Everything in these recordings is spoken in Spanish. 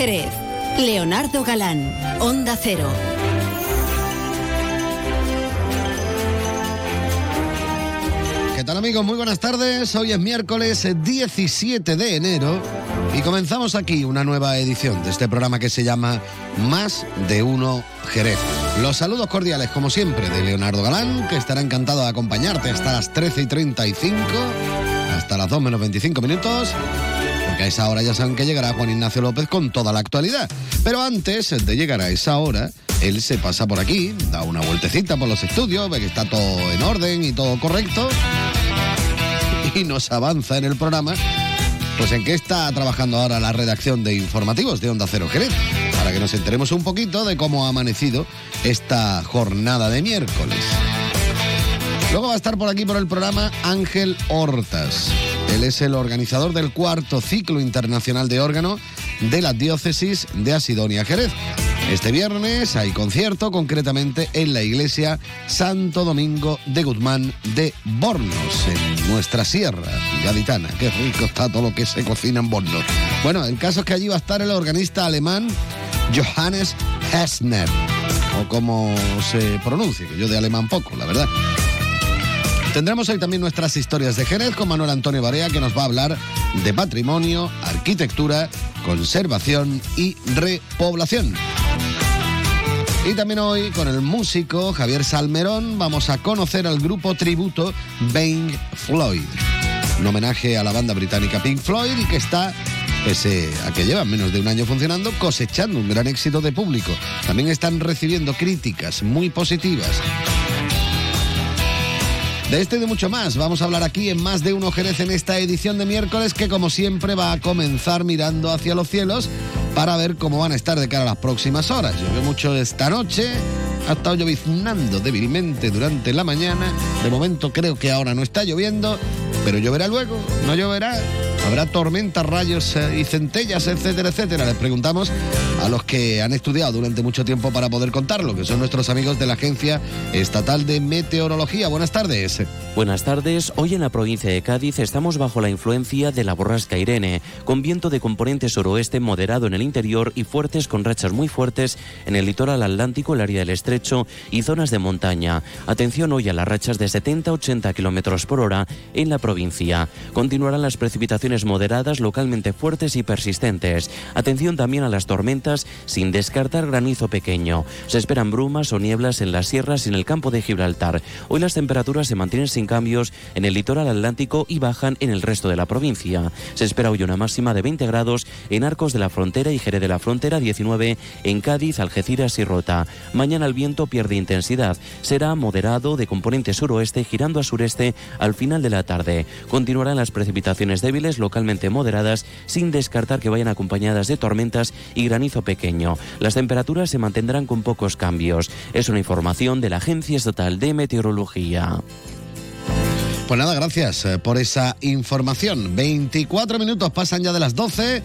Jerez. Leonardo Galán, Onda Cero. ¿Qué tal amigos? Muy buenas tardes. Hoy es miércoles 17 de enero y comenzamos aquí una nueva edición de este programa que se llama Más de Uno Jerez. Los saludos cordiales, como siempre, de Leonardo Galán, que estará encantado de acompañarte hasta las 13 y 35, hasta las 2 menos 25 minutos. A esa hora ya saben que llegará Juan Ignacio López con toda la actualidad. Pero antes de llegar a esa hora, él se pasa por aquí, da una vueltecita por los estudios, ve que está todo en orden y todo correcto. Y nos avanza en el programa. Pues en qué está trabajando ahora la redacción de informativos de Onda Cero Jerez, para que nos enteremos un poquito de cómo ha amanecido esta jornada de miércoles. Luego va a estar por aquí por el programa Ángel Hortas. Él es el organizador del cuarto ciclo internacional de órgano de la diócesis de Asidonia Jerez. Este viernes hay concierto, concretamente en la iglesia Santo Domingo de Guzmán de Bornos, en nuestra sierra gaditana. Qué rico está todo lo que se cocina en Bornos. Bueno, el caso es que allí va a estar el organista alemán Johannes Hessner, o como se pronuncia, que yo de alemán poco, la verdad. Tendremos hoy también nuestras historias de Jerez con Manuel Antonio Barea, que nos va a hablar de patrimonio, arquitectura, conservación y repoblación. Y también hoy con el músico Javier Salmerón vamos a conocer al grupo tributo Pink Floyd. Un homenaje a la banda británica Pink Floyd y que está, pese a que llevan menos de un año funcionando, cosechando un gran éxito de público. También están recibiendo críticas muy positivas. De este y de mucho más vamos a hablar aquí en Más de Uno Jerez en esta edición de miércoles que como siempre va a comenzar mirando hacia los cielos para ver cómo van a estar de cara a las próximas horas. Llovió mucho esta noche, ha estado lloviznando débilmente durante la mañana. De momento creo que ahora no está lloviendo, pero lloverá luego, no lloverá. Habrá tormentas, rayos eh, y centellas, etcétera, etcétera. Les preguntamos a los que han estudiado durante mucho tiempo para poder contarlo, que son nuestros amigos de la Agencia Estatal de Meteorología. Buenas tardes. Buenas tardes. Hoy en la provincia de Cádiz estamos bajo la influencia de la borrasca Irene, con viento de componente suroeste moderado en el interior y fuertes con rachas muy fuertes en el litoral atlántico, el área del estrecho y zonas de montaña. Atención hoy a las rachas de 70-80 kilómetros por hora en la provincia. Continuarán las precipitaciones moderadas, localmente fuertes y persistentes. Atención también a las tormentas, sin descartar granizo pequeño. Se esperan brumas o nieblas en las sierras y en el campo de Gibraltar. Hoy las temperaturas se mantienen sin cambios en el litoral atlántico y bajan en el resto de la provincia. Se espera hoy una máxima de 20 grados en Arcos de la Frontera y Jerez de la Frontera, 19 en Cádiz, Algeciras y Rota. Mañana el viento pierde intensidad. Será moderado de componente suroeste girando a sureste al final de la tarde. Continuarán las precipitaciones débiles localmente moderadas, sin descartar que vayan acompañadas de tormentas y granizo pequeño. Las temperaturas se mantendrán con pocos cambios. Es una información de la Agencia Estatal de Meteorología. Pues nada, gracias eh, por esa información. 24 minutos pasan ya de las 12.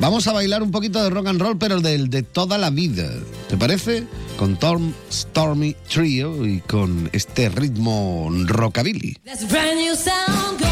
Vamos a bailar un poquito de rock and roll, pero del de toda la vida. ¿Te parece? Con Tom Stormy Trio y con este ritmo rockabilly. Stop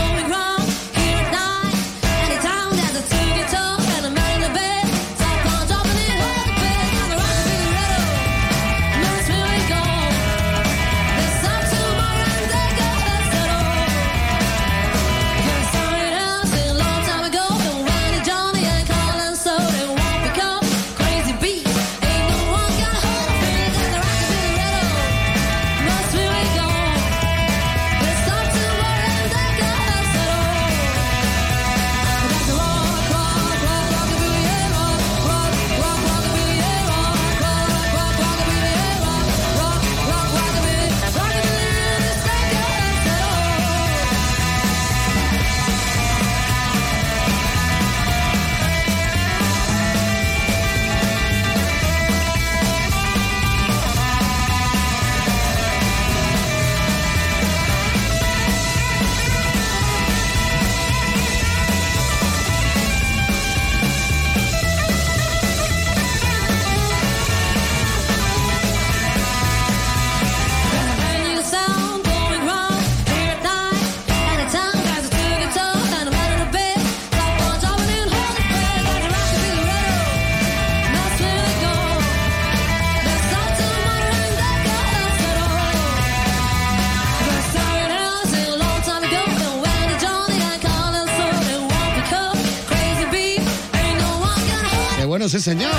Señor.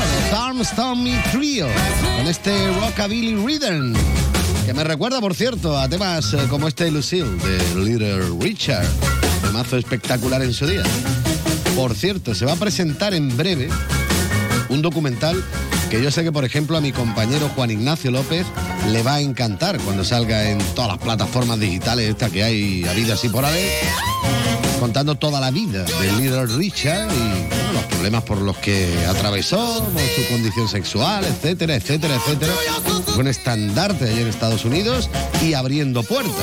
Stormy Trio. Con este Rockabilly Rhythm. Que me recuerda, por cierto, a temas eh, como este Lucille de Little Richard. Temazo espectacular en su día. Por cierto, se va a presentar en breve un documental que yo sé que, por ejemplo, a mi compañero Juan Ignacio López le va a encantar cuando salga en todas las plataformas digitales estas que hay habidas así por haber, contando toda la vida del líder Richard y los problemas por los que atravesó, su condición sexual, etcétera, etcétera, etcétera. un estandarte allí en Estados Unidos y abriendo puertas.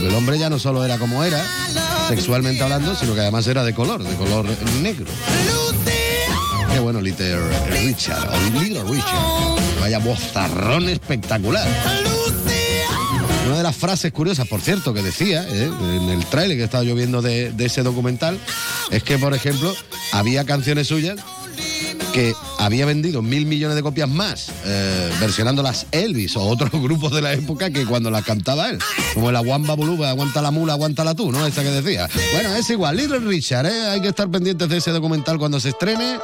El hombre ya no solo era como era, sexualmente hablando, sino que además era de color, de color negro. Qué bueno, Little Richard, o Little Richard. Vaya bozarrón espectacular. Una de las frases curiosas, por cierto, que decía eh, en el trailer que estaba yo viendo de, ese documental, es que, por ejemplo, había canciones suyas que había vendido mil millones de copias más eh, versionando las Elvis o otros grupos de la época que cuando las cantaba él. Como el Aguamba Buluba, aguanta la mula, aguanta la tú, ¿no? Esa que decía. Bueno, es igual, Little Richard, ¿eh? Hay que estar pendientes de ese documental cuando se estrene.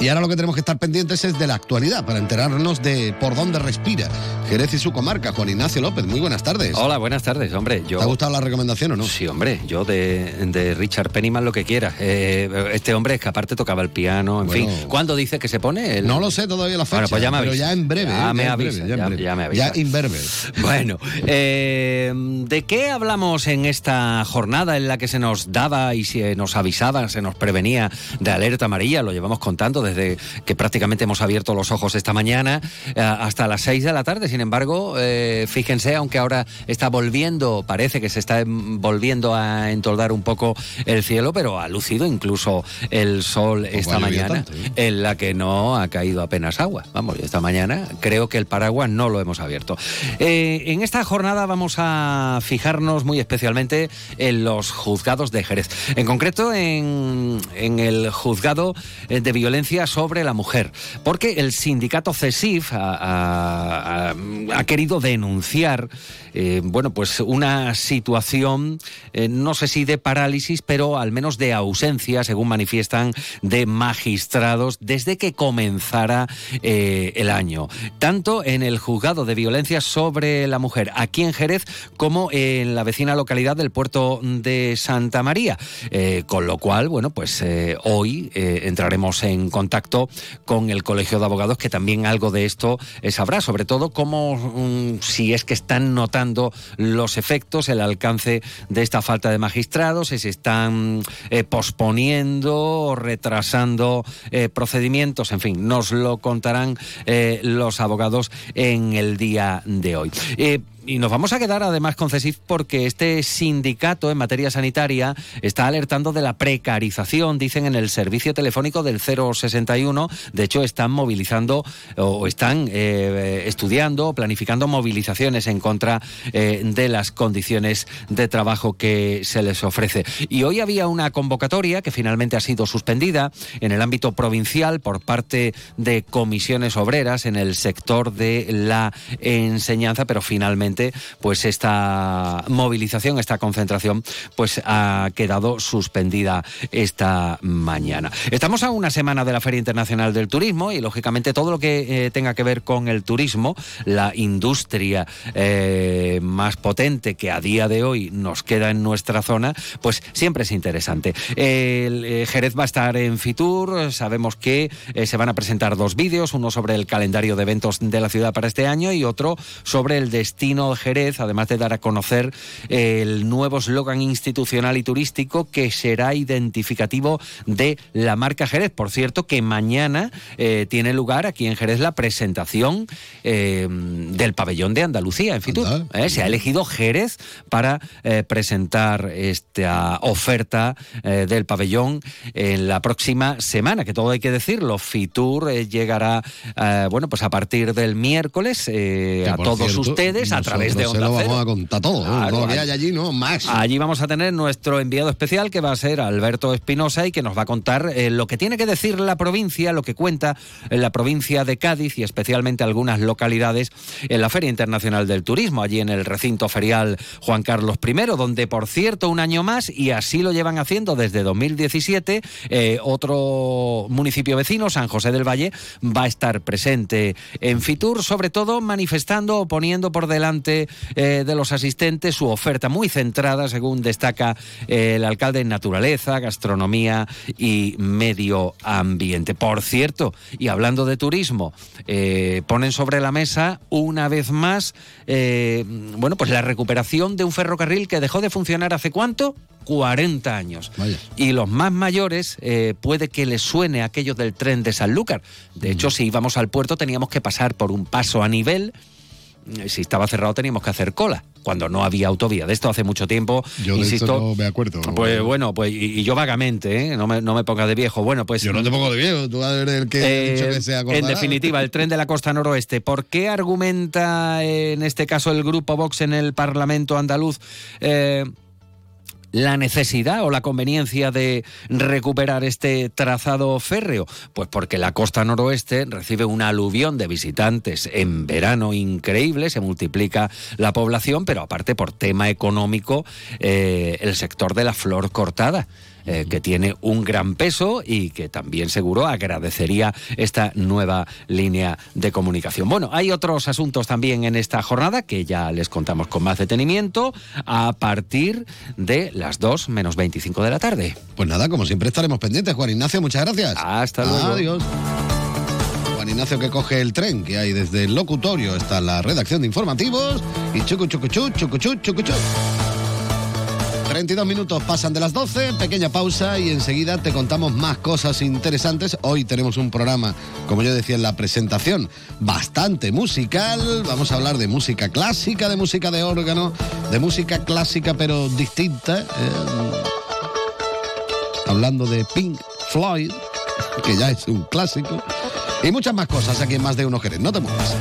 Y ahora lo que tenemos que estar pendientes es de la actualidad para enterarnos de por dónde respira Jerez y su comarca. Juan Ignacio López, muy buenas tardes. Hola, buenas tardes, hombre. Yo... ¿Te ha gustado la recomendación o no? Sí, hombre, yo de, Richard Pennyman lo que quiera. Eh, este hombre es que aparte tocaba el piano, en fin. ¿Cuándo dice que se pone? No lo sé todavía la fecha, bueno, pues ya me pero ya en breve. Ya, ¿eh? me avisa, ya, me avisa. Ya inverbe. Bueno, eh, ¿de qué hablamos en esta jornada en la que se nos daba y se nos avisaba, se nos prevenía de alerta amarilla? Lo llevamos contando desde que prácticamente hemos abierto los ojos esta mañana eh, hasta las 6 de la tarde. Sin embargo, eh, fíjense, aunque ahora está volviendo, parece que se está volviendo a entoldar un poco el cielo, pero ha lucido incluso el sol esta mañana, ¿eh? en la que no ha caído apenas agua. Vamos, esta mañana creo que el paraguas no lo hemos abierto. en esta jornada vamos a fijarnos muy especialmente en los juzgados de Jerez. En concreto, en, en el juzgado de violencia sobre la mujer porque el sindicato CESIF ha, querido denunciar, eh, bueno, pues una situación, eh, no sé si de parálisis, pero al menos de ausencia, según manifiestan, de magistrados desde que comenzara eh, el año. Tanto en el juzgado de violencia sobre la mujer aquí en Jerez como en la vecina localidad del puerto de Santa María. con lo cual, bueno, pues hoy entraremos en contacto con el Colegio de Abogados, que también algo de esto sabrá, sobre todo cómo, mm, si es que están notando los efectos, el alcance de esta falta de magistrados, si se están eh, posponiendo o retrasando eh, procedimientos, en fin, nos lo contarán eh, los abogados en el día de hoy. Y nos vamos a quedar además con CESIF porque este sindicato en materia sanitaria está alertando de la precarización, dicen en el servicio telefónico del 061. De hecho, están movilizando o están eh, estudiando, planificando movilizaciones en contra eh, de las condiciones de trabajo que se les ofrece. Y hoy había una convocatoria que finalmente ha sido suspendida en el ámbito provincial por parte de comisiones obreras en el sector de la enseñanza, pero finalmente pues esta movilización, esta concentración, pues ha quedado suspendida esta mañana. Estamos a una semana de la Feria Internacional del Turismo y lógicamente todo lo que eh, tenga que ver con el turismo, la industria eh, más potente que a día de hoy nos queda en nuestra zona, pues siempre es interesante. El, eh, Jerez va a estar en Fitur, sabemos que se van a presentar dos vídeos, uno sobre el calendario de eventos de la ciudad para este año y otro sobre el destino Jerez, además de dar a conocer el nuevo eslogan institucional y turístico que será identificativo de la marca Jerez. Por cierto, que mañana eh, tiene lugar aquí en Jerez la presentación eh, del pabellón de Andalucía en Fitur. Eh, se ha elegido Jerez para presentar esta oferta del pabellón en la próxima semana, que todo hay que decirlo. Fitur llegará, bueno, pues a partir del miércoles a todos ustedes, a través de Onda se lo Cero. vamos a contar todo. ¿eh? Claro, todo lo que allí- hay allí, no, más. Allí vamos a tener nuestro enviado especial que va a ser Alberto Espinosa y que nos va a contar eh, lo que tiene que decir la provincia, lo que cuenta en la provincia de Cádiz y especialmente algunas localidades en la Feria Internacional del Turismo, allí en el recinto ferial Juan Carlos I, donde por cierto un año más, y así lo llevan haciendo desde 2017, eh, otro municipio vecino, San José del Valle, va a estar presente en Fitur, sobre todo manifestando o poniendo por delante eh, de los asistentes su oferta muy centrada, según destaca eh, el alcalde, en naturaleza, gastronomía y medio ambiente. Por cierto, y hablando de turismo, eh, ponen sobre la mesa una vez más, bueno, pues la recuperación de un ferrocarril que dejó de funcionar hace cuánto? 40 años. Vaya. Y los más mayores eh, puede que les suene aquello del tren de Sanlúcar. De hecho, si íbamos al puerto teníamos que pasar por un paso a nivel. Eh, Si estaba cerrado teníamos que hacer cola, cuando no había autovía. De esto hace mucho tiempo. Yo de esto no me acuerdo. Pues bueno, pues y, y yo vagamente, ¿eh? no, me, no me ponga de viejo. Bueno, pues Yo no te pongo de viejo, tú eres el que ha dicho eh, que se en definitiva, el tren de la costa noroeste. ¿Por qué argumenta eh, en este caso el grupo Vox en el Parlamento andaluz eh, la necesidad o la conveniencia de recuperar este trazado férreo? Pues porque la costa noroeste recibe una aluvión de visitantes en verano increíble, se multiplica la población, pero aparte por tema económico, eh, el sector de la flor cortada eh, que tiene un gran peso y que también seguro agradecería esta nueva línea de comunicación. Bueno, hay otros asuntos también en esta jornada que ya les contamos con más detenimiento a partir de las 2 menos 25 de la tarde. Pues nada, como siempre estaremos pendientes. Juan Ignacio, muchas gracias. Hasta luego. Adiós. Juan Ignacio que coge el tren que hay desde el locutorio hasta la redacción de informativos y chucu chucu chu, chucu chu, chucu chu. 32 minutos pasan de las 12, pequeña pausa y enseguida te contamos más cosas interesantes. Hoy tenemos un programa, como yo decía en la presentación, bastante musical. Vamos a hablar de música clásica, de música de órgano, de música clásica pero distinta. eh, hablando de Pink Floyd, que ya es un clásico, y muchas más cosas aquí en Más de Uno Jerez. No te muevas.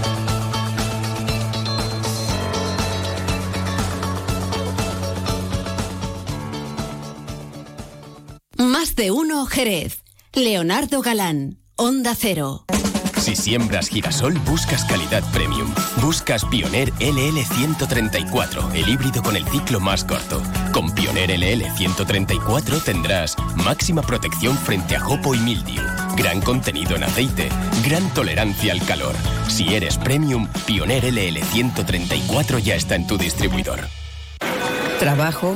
De uno Jerez. Leonardo Galán, Onda Cero. Si siembras girasol, buscas calidad premium. Buscas Pioneer LL 134, el híbrido con el ciclo más corto. Con Pioneer LL 134 tendrás máxima protección frente a jopo y mildiu, gran contenido en aceite, gran tolerancia al calor. Si eres premium, Pioneer LL 134 ya está en tu distribuidor. Trabajo,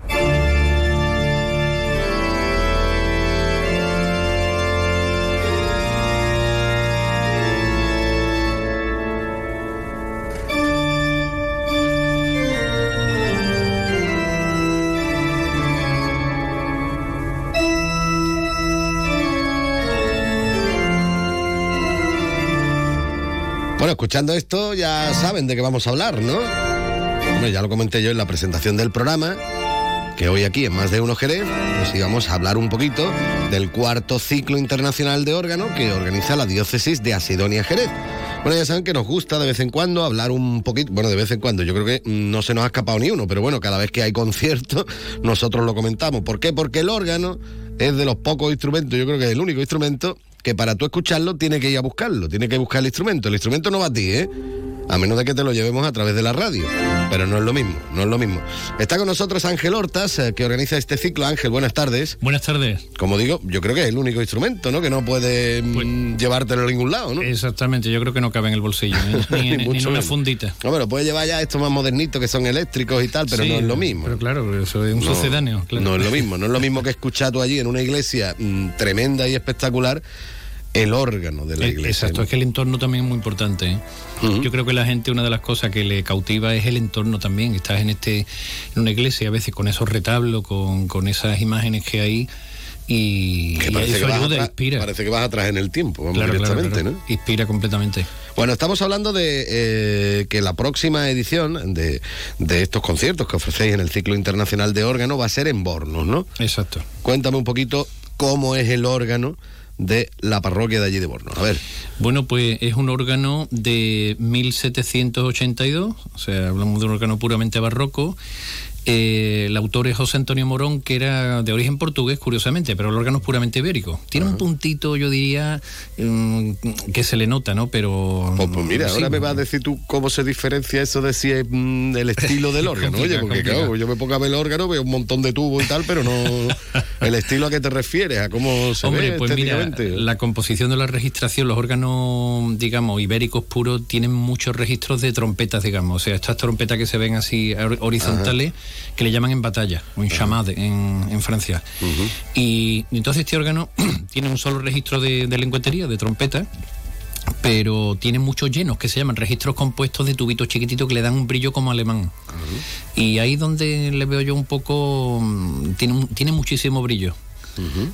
Escuchando esto ya saben de qué vamos a hablar, ¿no? Bueno, ya lo comenté yo en la presentación del programa, que hoy aquí en Más de Uno Jerez, pues íbamos a hablar un poquito del cuarto ciclo internacional de órgano que organiza la diócesis de Asidonia Jerez. Bueno, ya saben que nos gusta de vez en cuando hablar un poquito, bueno, de vez en cuando, yo creo que no se nos ha escapado ni uno, pero bueno, cada vez que hay concierto, nosotros lo comentamos. ¿Por qué? Porque el órgano es de los pocos instrumentos, yo creo que es el único instrumento que para tú escucharlo tiene que ir a buscarlo, tiene que buscar el instrumento. El instrumento no va a ti, ¿eh? a menos de que te lo llevemos a través de la radio. Pero no es lo mismo, no es lo mismo. Está con nosotros Ángel Hortas, eh, que organiza este ciclo. Ángel, buenas tardes. Buenas tardes. Como digo, yo creo que es el único instrumento, ¿no? Que no puede mm, Pues- llevártelo a ningún lado, ¿no? Exactamente, yo creo que no cabe en el bolsillo, ni, ni en, Ni ni en una fundita. No, pero puede llevar ya estos más modernitos que son eléctricos y tal, pero Sí, no es lo mismo. Pero claro, eso es un No, sucedáneo. Claro. No es lo mismo, no es lo mismo que escuchar tú allí en una iglesia mm, tremenda y espectacular el órgano de la Eh, iglesia. Exacto, ¿no? es que el entorno también es muy importante. ¿eh? Yo creo que la gente, una de las cosas que le cautiva es el entorno también. Estás en este en una iglesia, a veces con esos retablos, con, con esas imágenes que hay, y, Que parece, que eso vas ayuda, atrás, inspira. parece que vas atrás en el tiempo, vamos, Claro, claro, directamente, claro. ¿no? Inspira completamente. Bueno, estamos hablando de eh, que la próxima edición de, de estos conciertos que ofrecéis en el ciclo internacional de órgano va a ser en Bornos, ¿no? Exacto. Cuéntame un poquito cómo es el órgano de la parroquia de allí de Bornos. A ver, Bueno, pues es un órgano de 1782, o sea, hablamos de un órgano puramente barroco. Eh, el autor es José Antonio Morón, que era de origen portugués, curiosamente, pero el órgano es puramente ibérico. Tiene un puntito, yo diría, mm, que se le nota, ¿no? Pero. pues, pues mira, sí, ahora me vas a decir tú cómo se diferencia eso de si es mm, el estilo del órgano. Oye, porque claro, yo me pongo a ver el órgano, veo un montón de tubos y tal, pero no el estilo a qué te refieres, a cómo se Hombre, ve pues mira, la composición de la registración, los órganos, digamos, ibéricos puros, tienen muchos registros de trompetas, digamos. O sea, estas trompetas que se ven así hor- horizontales, que le llaman en batalla, o en chamade en, en Francia. y, y entonces este órgano tiene un solo registro de, de lengüetería, de trompeta, pero tiene muchos llenos que se llaman registros compuestos de tubitos chiquititos que le dan un brillo como alemán. Y ahí donde le veo yo un poco, mm, tiene, tiene muchísimo brillo.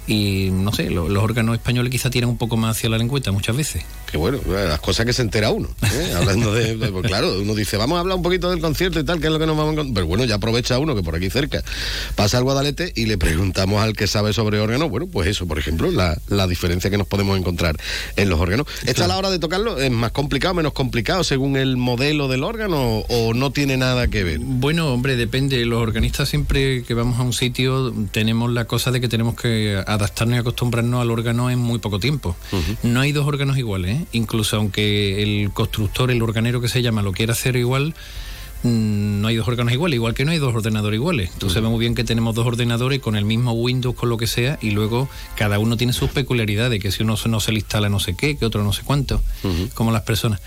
Y no sé, lo- los órganos españoles quizá tiran un poco más hacia la lengüeta muchas veces. Que bueno, las cosas que se entera uno. ¿eh? Hablando de. de- pues claro, uno dice, vamos a hablar un poquito del concierto y tal, que es lo que nos vamos a encontrar. Pero bueno, ya aprovecha uno que por aquí cerca pasa al Guadalete y le preguntamos al que sabe sobre órganos. Bueno, pues eso, por ejemplo, la, la diferencia que nos podemos encontrar en los órganos. ¿Esta a la hora de tocarlo es más complicado, menos complicado según el modelo del órgano o no tiene nada que ver? Bueno, hombre, depende. Los organistas siempre que vamos a un sitio tenemos la cosa de que tenemos que adaptarnos y acostumbrarnos al órgano en muy poco tiempo. No hay dos órganos iguales, ¿eh? incluso aunque el constructor, el organero que se llama, lo quiera hacer igual. mm, No hay dos órganos iguales, igual que no hay dos ordenadores iguales. Entonces vemos bien que tenemos dos ordenadores con el mismo Windows, con lo que sea, y luego cada uno tiene sus peculiaridades, que si uno no se le instala no sé qué, que otro no sé cuánto, como las personas.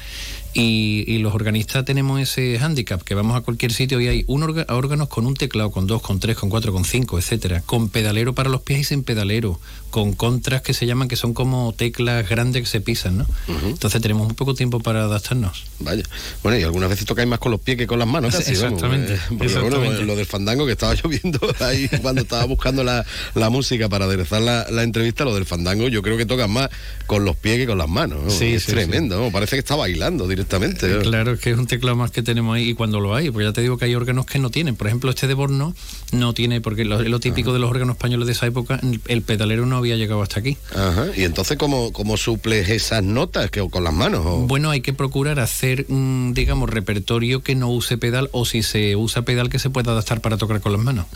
Y, y los organistas tenemos ese hándicap, que vamos a cualquier sitio y hay un órganos con un teclado, con dos, con tres, con cuatro, con cinco, etcétera, con pedalero para los pies y sin pedalero, con contras que se llaman que son como teclas grandes que se pisan, ¿no? Entonces tenemos muy poco tiempo para adaptarnos. Vaya. Bueno, y algunas veces tocáis más con los pies que con las manos, casi. vamos, Exactamente, eh, exactamente. bueno, lo del fandango que estaba yo viendo ahí cuando estaba buscando la, la música para aderezar la, la entrevista, lo del fandango, yo creo que tocan más con los pies que con las manos. ¿no? Sí, es sí, tremendo, ¿no? parece que está bailando directamente. ¿no? Claro, es que es un teclado más que tenemos ahí y cuando lo hay, porque ya te digo que hay órganos que no tienen. Por ejemplo, este de Borno no tiene, porque lo, lo típico de los órganos españoles de esa época, el, pedalero no había llegado hasta aquí. Ajá. Y entonces, ¿cómo, cómo suples esas notas que, con las manos? o? Bueno, hay que procurar hacer, un, digamos, repertorio que no use pedal o si se usa pedal que se pueda adaptar para tocar con las manos.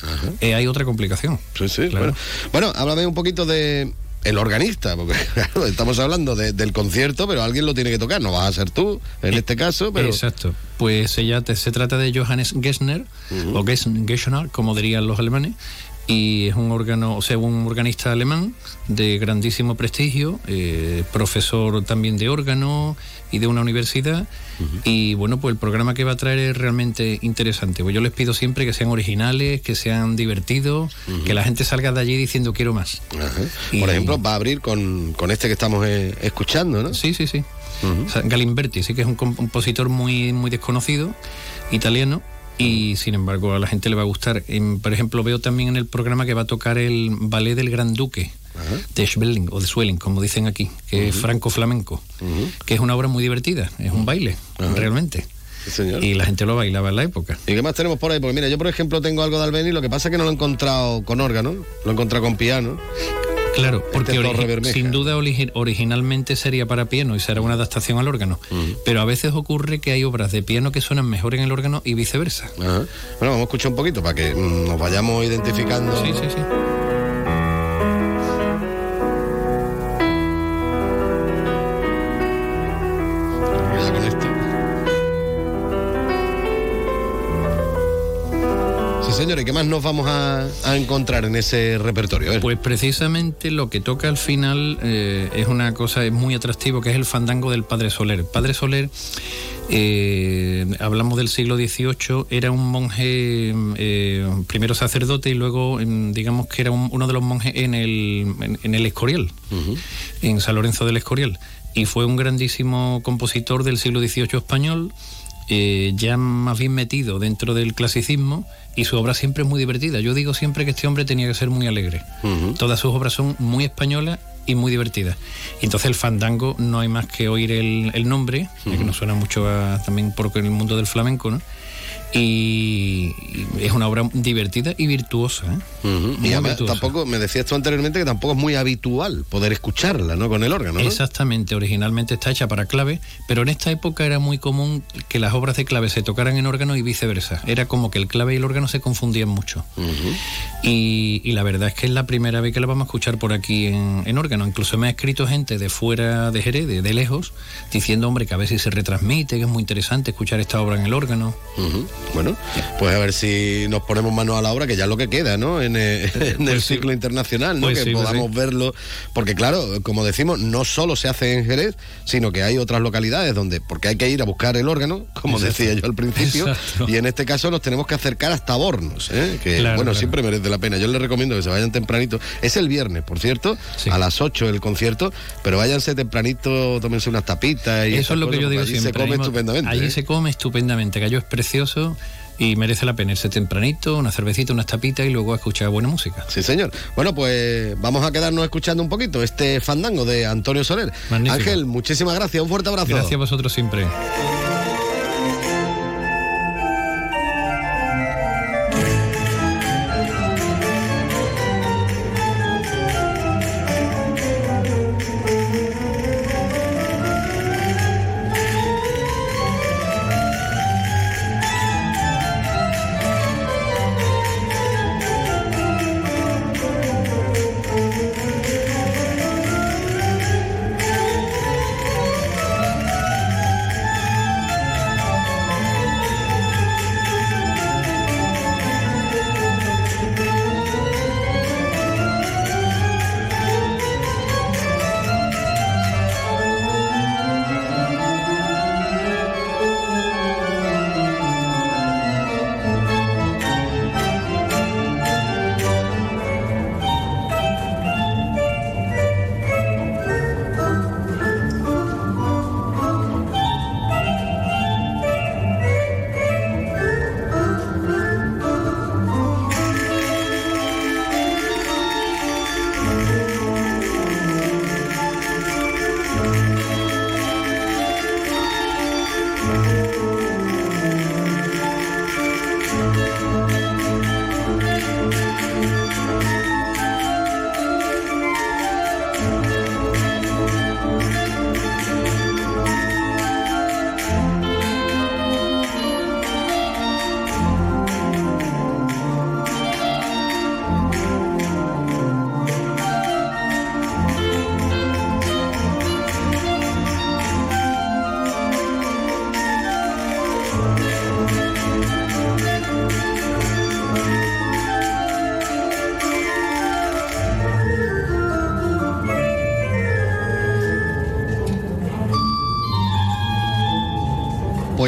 Eh, hay otra complicación. Sí, sí, Claro. bueno. Bueno, háblame un poquito de el organista, porque claro, estamos hablando de- del concierto, pero alguien lo tiene que tocar, no vas a ser tú en este caso, pero Exacto. Pues ella te- se trata de Johannes Gessner, o Gess- Gesner, como dirían los alemanes, y es un órgano, o sea, un organista alemán de grandísimo prestigio, eh, profesor también de órgano y de una universidad. Y bueno, pues el programa que va a traer es realmente interesante. Pues yo les pido siempre que sean originales, que sean divertidos, que la gente salga de allí diciendo quiero más. Y- por ejemplo, va a abrir con, con este que estamos eh, escuchando, ¿no? Sí, sí, sí. Galimberti, sí que es un com- compositor muy, muy desconocido, italiano, y sin embargo a la gente le va a gustar. Em, por ejemplo, veo también en el programa que va a tocar el ballet del Gran Duque. De Schweling o de Schweling, como dicen aquí, que es franco-flamenco, que es una obra muy divertida, es un baile, realmente. Señor. Y la gente lo bailaba en la época. ¿Y qué más tenemos por ahí? Porque mira, yo por ejemplo tengo algo de Albeni, lo que pasa es que no lo he encontrado con órgano, lo he encontrado con piano. Claro, porque origi- Bermeja. sin duda origi- originalmente sería para piano y será una adaptación al órgano. Pero a veces ocurre que hay obras de piano que suenan mejor en el órgano y viceversa. Bueno, vamos a escuchar un poquito para que mm, nos vayamos identificando. Sí, sí, sí. Señor, ¿y qué más nos vamos a, a encontrar en ese repertorio? Pues precisamente lo que toca al final eh, es una cosa es muy atractivo, que es el fandango del Padre Soler. Padre Soler, eh, hablamos del siglo XVIII, era un monje, eh, primero sacerdote y luego, digamos que era un- uno de los monjes en el, en, en el Escorial, en San Lorenzo del Escorial. Y fue un grandísimo compositor del siglo XVIII español, eh, ya más bien metido dentro del clasicismo y su obra siempre es muy divertida. Yo digo siempre que este hombre tenía que ser muy alegre. Todas sus obras son muy españolas y muy divertidas. Y entonces el fandango no hay más que oír el, el nombre, ya que nos suena mucho a- también por el mundo del flamenco, ¿no? Y, es una obra divertida y virtuosa. ¿eh? Muy Y además virtuosa. tampoco, me decías tú anteriormente que tampoco es muy habitual poder escucharla, ¿no? Con el órgano, ¿no? Exactamente, originalmente está hecha para clave, pero en esta época era muy común que las obras de clave se tocaran en órgano y viceversa. Era como que el clave y el órgano se confundían mucho. y, y la verdad es que es la primera vez que la vamos a escuchar por aquí en, en órgano. Incluso me ha escrito gente de fuera de Jerez, de, de lejos, diciendo, hombre, que a si se retransmite, que es muy interesante escuchar esta obra en el órgano. Bueno, pues a ver si nos ponemos manos a la obra, que ya es lo que queda, ¿no? En, eh, en el sí. ciclo internacional, ¿no? Pues que sí, pues podamos sí. verlo. Porque claro, como decimos, no solo se hace en Jerez, sino que hay otras localidades donde, porque hay que ir a buscar el órgano, como Exacto. decía yo al principio, Exacto. y en este caso nos tenemos que acercar hasta Bornos, ¿eh? que Claro, bueno, claro. siempre merece la pena. Yo les recomiendo que se vayan tempranito. Es el viernes, por cierto, a las 8 el concierto, pero váyanse tempranito, tómense unas tapitas y Eso es lo que yo digo siempre. Se come estupendamente. Allí ¿eh? se come estupendamente. Gallo es precioso y merece la pena irse tempranito, una cervecita, unas tapitas y luego a escuchar buena música. Sí, señor. Bueno, pues vamos a quedarnos escuchando un poquito este fandango de Antonio Soler. Magnífico. Ángel, muchísimas gracias. Un fuerte abrazo. Gracias a vosotros siempre.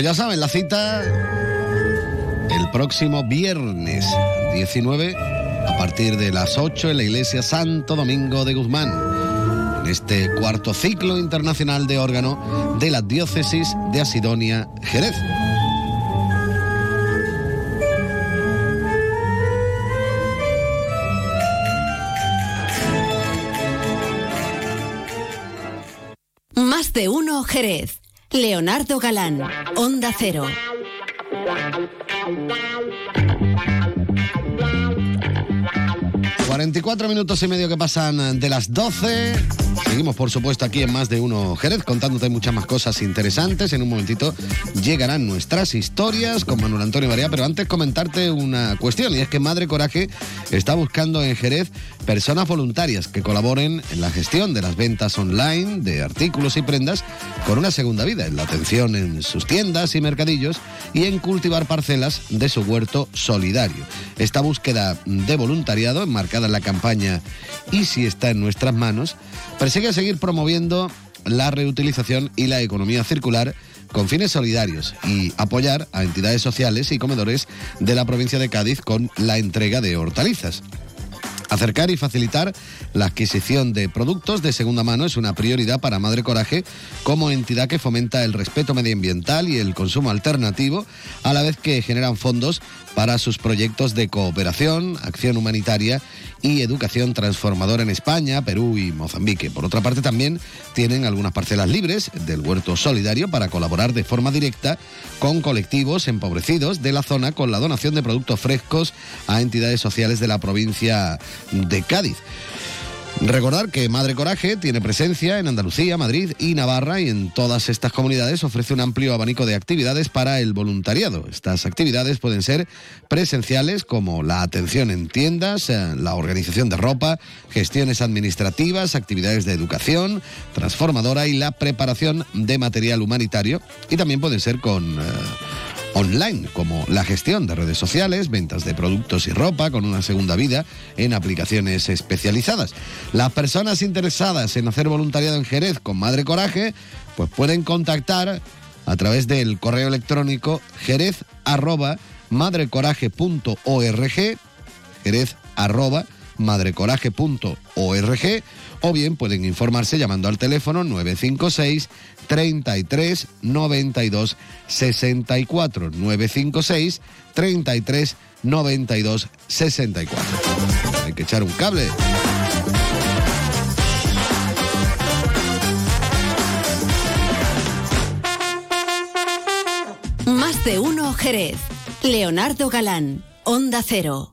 Ya saben, la cita el próximo viernes 19 a partir de las 8 en la iglesia Santo Domingo de Guzmán. En este cuarto ciclo internacional de órgano de la diócesis de Asidonia, Jerez. Más de uno Jerez. Leonardo Galán, Onda Cero. ...44 minutos y medio que pasan de las 12... Seguimos, por supuesto, aquí en Más de Uno Jerez, contándote muchas más cosas interesantes. En un momentito llegarán nuestras historias con Manuel Antonio María, pero antes comentarte una cuestión, y es que Madre Coraje está buscando en Jerez personas voluntarias que colaboren en la gestión de las ventas online de artículos y prendas con una segunda vida, en la atención en sus tiendas y mercadillos y en cultivar parcelas de su huerto solidario. Esta búsqueda de voluntariado, enmarcada en la campaña Y si está en nuestras manos, persigue seguir promoviendo la reutilización y la economía circular con fines solidarios y apoyar a entidades sociales y comedores de la provincia de Cádiz con la entrega de hortalizas. Acercar y facilitar la adquisición de productos de segunda mano es una prioridad para Madre Coraje como entidad que fomenta el respeto medioambiental y el consumo alternativo, a la vez que generan fondos para sus proyectos de cooperación, acción humanitaria y educación transformadora en España, Perú y Mozambique. Por otra parte, también tienen algunas parcelas libres del huerto solidario para colaborar de forma directa con colectivos empobrecidos de la zona con la donación de productos frescos a entidades sociales de la provincia de Cádiz. Recordar que Madre Coraje tiene presencia en Andalucía, Madrid y Navarra y en todas estas comunidades ofrece un amplio abanico de actividades para el voluntariado. Estas actividades pueden ser presenciales como la atención en tiendas, eh, la organización de ropa, gestiones administrativas, actividades de educación, transformadora y la preparación de material humanitario y también pueden ser con... Eh, online, como la gestión de redes sociales, ventas de productos y ropa con una segunda vida en aplicaciones especializadas. Las personas interesadas en hacer voluntariado en Jerez con Madre Coraje, pues pueden contactar a través del correo electrónico jerez arroba madrecoraje.org, jerez arroba madrecoraje.org o bien pueden informarse llamando al teléfono 956 33 92 64 956 33 92 64. Hay que echar un cable. Más de uno Jerez. Leonardo Galán, Onda Cero.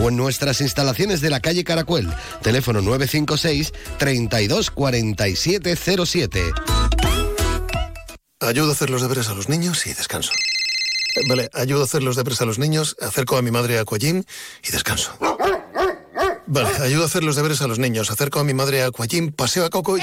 o en nuestras instalaciones de la calle Caracuel. Teléfono 956 32 47 07. Ayudo a hacer los deberes a los niños y descanso. Eh, Vale, ayudo a hacer los deberes a los niños, acerco a mi madre a Aquagym y descanso. Vale, ayudo a hacer los deberes a los niños, acerco a mi madre a Aquagym, paseo a Coco y...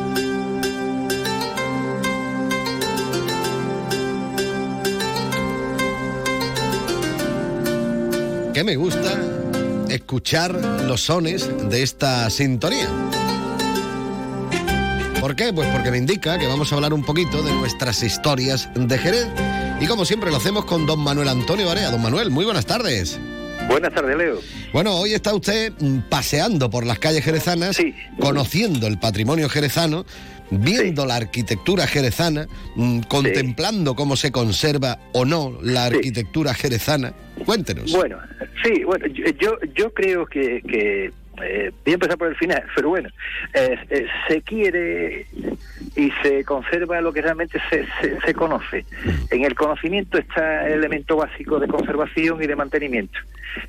Que me gusta escuchar los sones de esta sintonía. ¿Por qué? Pues porque me indica que vamos a hablar un poquito de nuestras historias de Jerez. Y como siempre lo hacemos con don Manuel Antonio Barea. Don Manuel, muy buenas tardes. Buenas tardes, Leo. Bueno, hoy está usted paseando por las calles jerezanas, conociendo el patrimonio jerezano, viendo la arquitectura jerezana, mm, contemplando cómo se conserva o no la arquitectura jerezana. Cuéntenos. Bueno, sí, bueno, yo, yo, yo creo que, que eh, voy a empezar por el final, pero bueno, eh, eh, se quiere y se conserva lo que realmente se, se, se conoce. En el conocimiento está el elemento básico de conservación y de mantenimiento.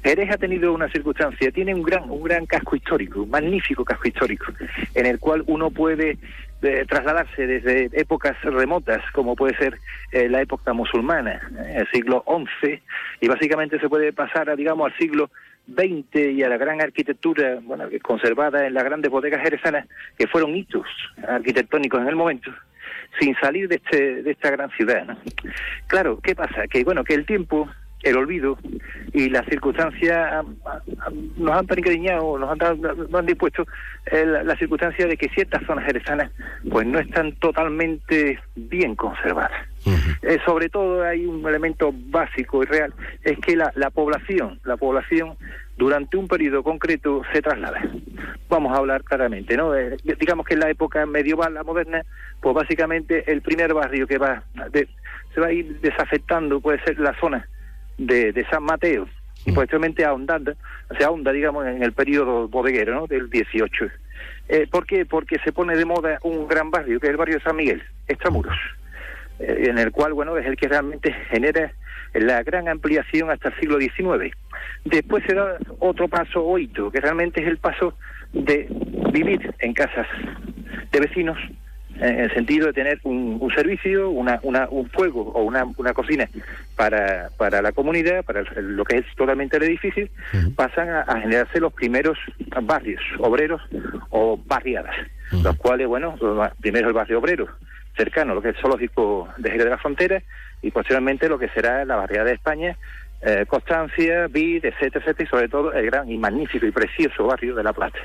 Jerez ha tenido una circunstancia, tiene un gran, un gran casco histórico, un magnífico casco histórico, en el cual uno puede eh, trasladarse desde épocas remotas, como puede ser eh, la época musulmana, eh, el siglo XI, y básicamente se puede pasar, a, digamos, al siglo XX y a la gran arquitectura, conservada en las grandes bodegas jerezanas, que fueron hitos arquitectónicos en el momento, sin salir de, este, de esta gran ciudad. ¿no? Claro, ¿qué pasa? Que bueno, que el tiempo el olvido y las circunstancias nos han perigriñado, nos han, dado, nos han dispuesto eh, la, circunstancia de que ciertas zonas jerezanas pues no están totalmente bien conservadas. Eh, sobre todo hay un elemento básico y real, es que la, la población, la población durante un periodo concreto se traslada. Vamos a hablar claramente, ¿no? Eh, digamos que en la época medieval, la moderna, pues básicamente el primer barrio que va se va a ir desafectando puede ser la zona de, de San Mateo y posteriormente ahondando, se ahonda, digamos, en el periodo bodeguero, ¿no? Del 18. Eh, ¿Por qué? Porque se pone de moda un gran barrio, que es el barrio de San Miguel, Extramuros, eh, en el cual, bueno, es el que realmente genera la gran ampliación hasta el siglo XIX. Después se da otro paso o hito, que realmente es el paso de vivir en casas de vecinos, en el sentido de tener un, servicio, una, una, un fuego o una, una cocina para, para la comunidad, para lo que es totalmente el edificio, pasan a, generarse los primeros barrios obreros o barriadas, los cuales, bueno, primero el barrio obrero, cercano, lo que es zoológico de Jerez de la Frontera, y posteriormente lo que será la barriada de España, eh, Constancia, Vid, etcétera, etcétera, y sobre todo el gran y magnífico y precioso barrio de La Plata.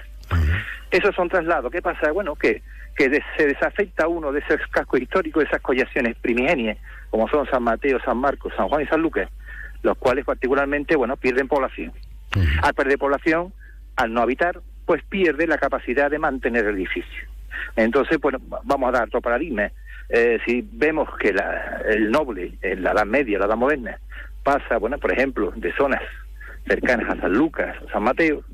Esos son traslados. ¿Qué pasa? Bueno, que, que se desafecta uno de esos cascos históricos, de esas collaciones primigenias, como son San Mateo, San Marcos, San Juan y San Lucas, los cuales particularmente, bueno, pierden población. Al perder población, al no habitar, pues pierde la capacidad de mantener el edificio. Entonces, bueno, vamos a dar otro paradigma. Eh, si vemos que la, el noble en la Edad Media, la Edad Moderna, pasa, bueno, por ejemplo, de zonas cercanas a San Lucas, San Mateo,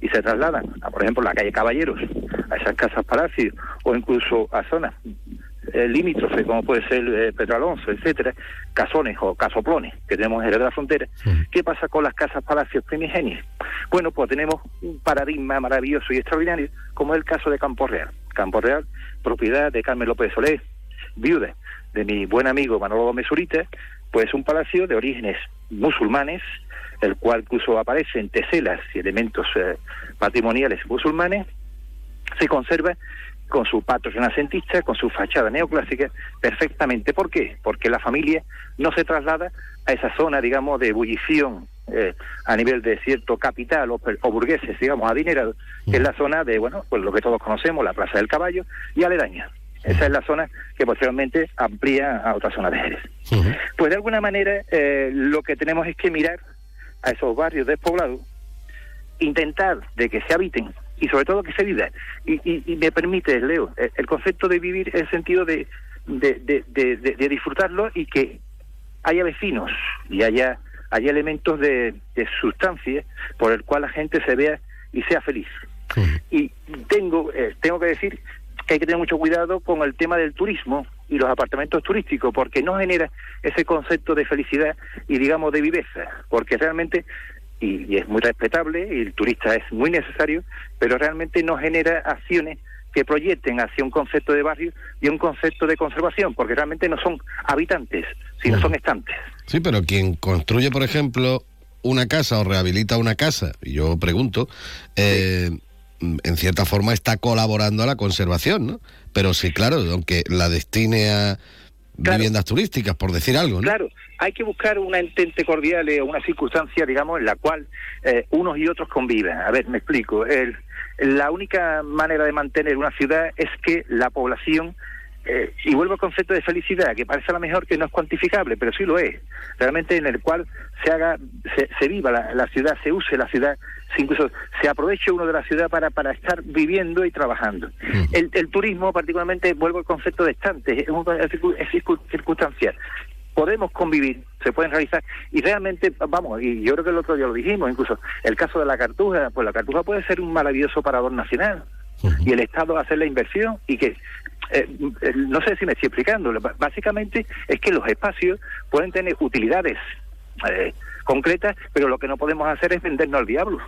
y se trasladan a, por ejemplo, la calle Caballeros, a esas casas palacios, o incluso a zonas eh, limítrofes, como puede ser eh, Pedro Alonso, etcétera, casones o casoplones que tenemos en la frontera. ¿Qué pasa con las casas palacios primigenias? Bueno, pues tenemos un paradigma maravilloso y extraordinario, como es el caso de Campo Real. Campo Real, propiedad de Carmen López Solé, viuda de mi buen amigo Manolo Gómez Urita, pues un palacio de orígenes musulmanes, el cual incluso aparece en teselas y elementos eh, patrimoniales musulmanes, se conserva con su patio renacentista, con su fachada neoclásica, perfectamente. ¿Por qué? Porque la familia no se traslada a esa zona, digamos, de ebullición eh, a nivel de cierto capital o, burgueses, digamos, adinerados, que es la zona de, bueno, pues lo que todos conocemos, la Plaza del Caballo y aledaña. Esa es la zona que posteriormente amplía a otra zona de Jerez. Pues de alguna manera eh, lo que tenemos es que mirar a esos barrios despoblados, intentar de que se habiten y sobre todo que se viva. Y, y, me permite, Leo, eh, el concepto de vivir en el sentido de, de, de, disfrutarlo y que haya vecinos y haya, haya elementos de, sustancia por el cual la gente se vea y sea feliz. Y tengo, eh, tengo que decir que hay que tener mucho cuidado con el tema del turismo y los apartamentos turísticos, porque no genera ese concepto de felicidad y, digamos, de viveza, porque realmente, y, es muy respetable, y el turista es muy necesario, pero realmente no genera acciones que proyecten hacia un concepto de barrio y un concepto de conservación, porque realmente no son habitantes, sino son estantes. Sí, pero quien construye, por ejemplo, una casa o rehabilita una casa, y yo pregunto, eh, en cierta forma está colaborando a la conservación, ¿no? Pero sí, claro, aunque la destine a viviendas turísticas, por decir algo, ¿no? Claro, hay que buscar una entente cordial o una circunstancia, digamos, en la cual eh, unos y otros conviven. A ver, me explico. El, la única manera de mantener una ciudad es que la población eh, y vuelvo al concepto de felicidad, que parece a lo mejor que no es cuantificable, pero sí lo es. Realmente en el cual se haga, se, viva la, ciudad, se use la ciudad, incluso se aproveche uno de la ciudad para, para estar viviendo y trabajando. Mm. El, turismo, particularmente, vuelvo al concepto de estante, es, es circunstancial. Podemos convivir, se pueden realizar, y realmente, vamos, y yo creo que el otro día lo dijimos, incluso el caso de la Cartuja, pues la Cartuja puede ser un maravilloso parador nacional y el Estado hacer la inversión y que eh, eh, no sé si me estoy explicando, básicamente es que los espacios pueden tener utilidades eh, concretas, pero lo que no podemos hacer es vendernos al diablo.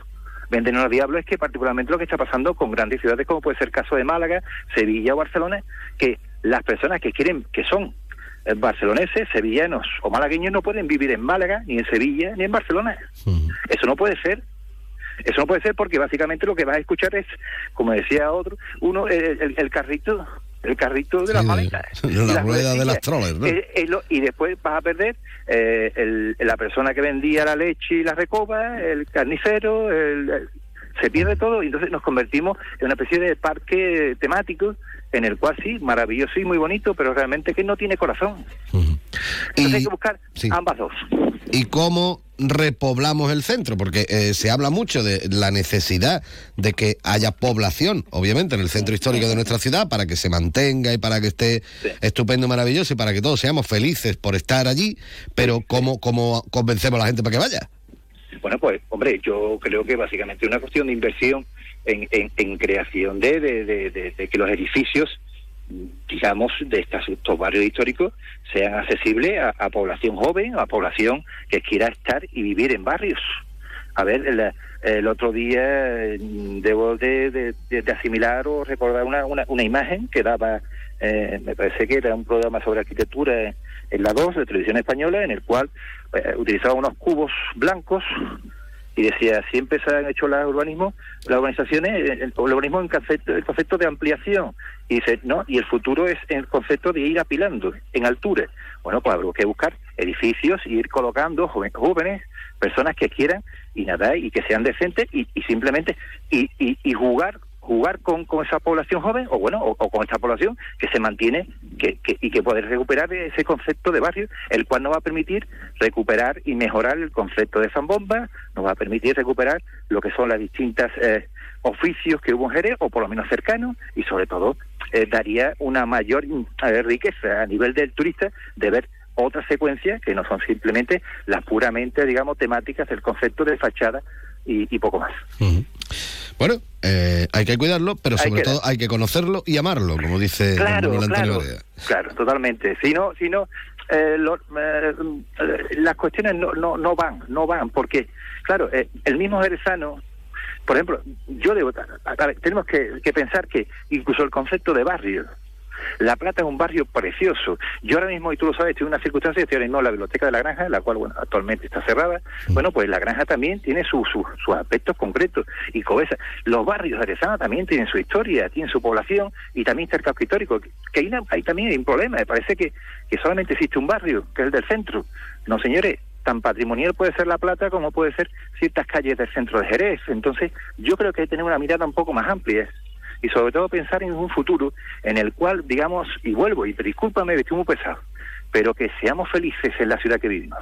Vendernos al diablo es que particularmente lo que está pasando con grandes ciudades como puede ser el caso de Málaga, Sevilla o Barcelona, que las personas que quieren, que son barceloneses, sevillanos o malagueños no pueden vivir en Málaga, ni en Sevilla, ni en Barcelona. Eso no puede ser. Eso no puede ser porque básicamente lo que vas a escuchar es, como decía otro, uno, el, el carrito el carrito de las maletas. La, rueda de las troles, ¿no? Eh, eh, y después vas a perder eh, la persona que vendía la leche y la recoba, el carnicero, se pierde todo y entonces nos convertimos en una especie de parque temático en el cual sí, maravilloso y muy bonito, pero realmente que no tiene corazón. Entonces hay que buscar ambas dos. ¿Y cómo repoblamos el centro? Porque eh, se habla mucho de la necesidad de que haya población, obviamente, en el centro histórico de nuestra ciudad, para que se mantenga y para que esté estupendo, maravilloso y para que todos seamos felices por estar allí, pero ¿cómo, cómo convencemos a la gente para que vaya? Bueno, pues, hombre, yo creo que básicamente es una cuestión de inversión en, creación de, de, que los edificios digamos, de estos barrios históricos sean accesibles a, población joven, a población que quiera estar y vivir en barrios. A ver, el, otro día mm, debo de, asimilar o recordar una, una, imagen que daba, eh, me parece que era un programa sobre arquitectura en, la 2 de televisión española, en el cual eh, utilizaba unos cubos blancos y decía, siempre se han hecho las urbanismos, las urbanizaciones, el, urbanismo en concepto, el concepto de ampliación. Y dice, no, y el futuro es el concepto de ir apilando en altura. Bueno, pues habrá que buscar edificios y ir colocando jóvenes, personas que quieran y nada, y que sean decentes y, simplemente y, y jugar jugar con, con esa población joven o bueno o, con esta población que se mantiene que, y que puede recuperar ese concepto de barrio el cual nos va a permitir recuperar y mejorar el concepto de zambomba nos va a permitir recuperar lo que son las distintas eh, oficios que hubo en Jerez o por lo menos cercanos y sobre todo eh, daría una mayor eh, riqueza a nivel del turista de ver otras secuencias que no son simplemente las puramente digamos temáticas del concepto de fachada y, poco más. Bueno, eh, hay que cuidarlo, pero sobre todo hay que conocerlo y amarlo, como dice claro, claro, claro, totalmente. Si no, si no eh, eh, las cuestiones no, no, no van, no van, porque, claro, el mismo jerezano, por ejemplo, yo debo, tenemos que, que pensar que incluso el concepto de barrio, la Plata es un barrio precioso. Yo ahora mismo, y tú lo sabes, estoy en una circunstancia, estoy ahora mismo en la biblioteca de la granja, la cual, bueno, actualmente está cerrada. Bueno, pues la granja también tiene sus aspectos concretos. Y Cobesa, los barrios de Arezana también tienen su historia, tienen su población y también está el casco histórico. Que ahí, ahí también hay un problema. Me parece que, que solamente existe un barrio, que es el del centro. No, señores, tan patrimonial puede ser La Plata como puede ser ciertas calles del centro de Jerez. Entonces, yo creo que hay que tener una mirada un poco más amplia y sobre todo pensar en un futuro en el cual, digamos, y vuelvo, y discúlpame, estoy muy pesado, pero que seamos felices en la ciudad que vivimos.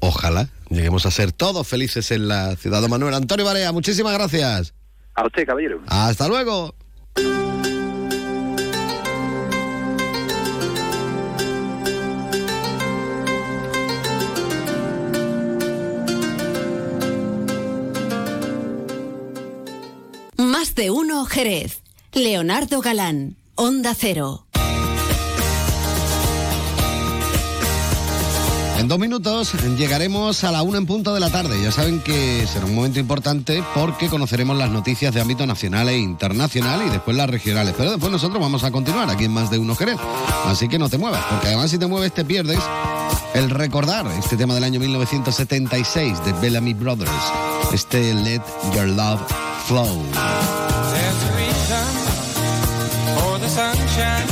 Ojalá lleguemos a ser todos felices en la ciudad de Manuel. Antonio Barea, muchísimas gracias. A usted, caballero. Hasta luego. Más de uno Jerez. Leonardo Galán, Onda Cero. En dos minutos llegaremos a la una en punto de la tarde. Ya saben que será un momento importante porque conoceremos las noticias de ámbito nacional e internacional y después las regionales. Pero después nosotros vamos a continuar aquí en Más de Uno Jerez. Así que no te muevas, porque además si te mueves te pierdes el recordar este tema del año 1976 de Bellamy Brothers. Este Let Your Love flow. There's a reason for the sunshine.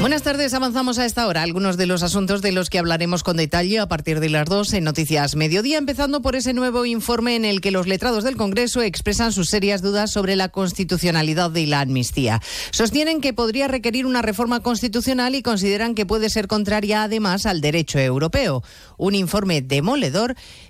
Buenas tardes, avanzamos a esta hora algunos de los asuntos de los que hablaremos con detalle a partir de las dos en Noticias Mediodía, empezando por ese nuevo informe en el que los letrados del Congreso expresan sus serias dudas sobre la constitucionalidad de la amnistía. Sostienen que podría requerir una reforma constitucional y consideran que puede ser contraria además al derecho europeo. Un informe demoledor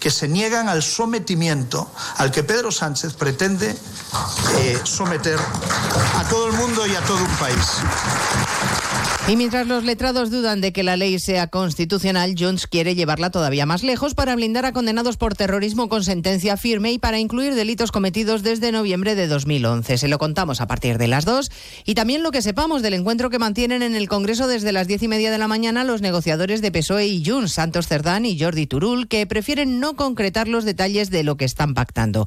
que se niegan al sometimiento al que Pedro Sánchez pretende eh, someter a todo el mundo y a todo un país. Y mientras los letrados dudan de que la ley sea constitucional, Junts quiere llevarla todavía más lejos para blindar a condenados por terrorismo con sentencia firme y para incluir delitos cometidos desde noviembre de 2011. Se lo contamos a partir de las dos y también lo que sepamos del encuentro que mantienen en el Congreso desde las diez y media de la mañana los negociadores de PSOE y Junts, Santos Cerdán y Jordi Turul, que prefieren no concretar los detalles de lo que están pactando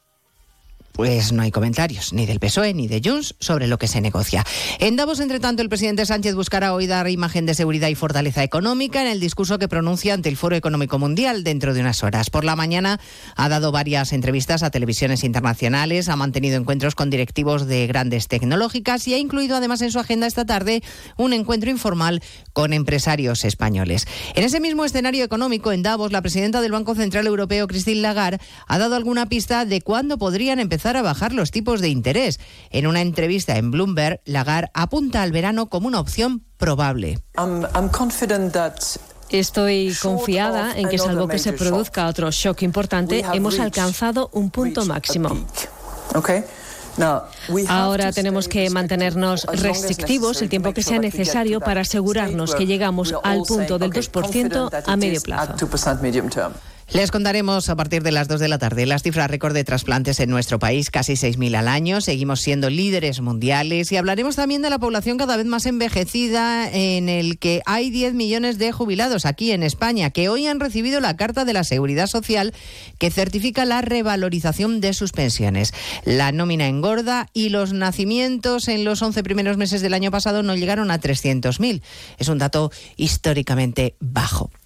Pues no hay comentarios, ni del PSOE ni de Junts, sobre lo que se negocia. En Davos, entre tanto, el presidente Sánchez buscará hoy dar imagen de seguridad y fortaleza económica en el discurso que pronuncia ante el Foro Económico Mundial dentro de unas horas. Por la mañana ha dado varias entrevistas a televisiones internacionales, ha mantenido encuentros con directivos de grandes tecnológicas y ha incluido además en su agenda esta tarde un encuentro informal con empresarios españoles. En ese mismo escenario económico, en Davos, la presidenta del Banco Central Europeo, Christine Lagarde, ha dado alguna pista de cuándo podrían empezar a bajar los tipos de interés. En una entrevista en Bloomberg, Lagarde apunta al verano como una opción probable. Estoy confiada en que, salvo que se produzca otro shock importante, hemos alcanzado un punto máximo. Ahora tenemos que mantenernos restrictivos el tiempo que sea necesario para asegurarnos que llegamos al punto del 2% a medio plazo. Les contaremos a partir de las 2 de la tarde las cifras récord de trasplantes en nuestro país, casi 6.000 al año. Seguimos siendo líderes mundiales y hablaremos también de la población cada vez más envejecida en el que hay 10 millones de jubilados aquí en España que hoy han recibido la carta de la Seguridad Social que certifica la revalorización de sus pensiones. La nómina engorda y los nacimientos en los 11 primeros meses del año pasado no llegaron a 300.000. Es un dato históricamente bajo.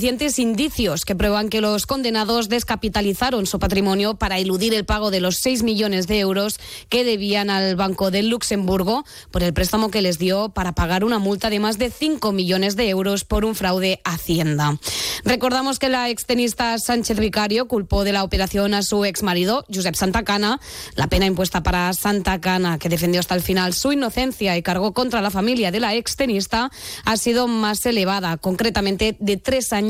suficientes indicios que prueban que los condenados descapitalizaron su patrimonio para eludir el pago de los 6 millones de euros que debían al Banco de Luxemburgo por el préstamo que les dio para pagar una multa de más de 5 millones de euros por un fraude Hacienda. Recordamos que la extenista Sánchez Vicario culpó de la operación a su ex marido, Josep Santacana. La pena impuesta para Santacana, que defendió hasta el final su inocencia y cargó contra la familia de la extenista, ha sido más elevada, concretamente de tres años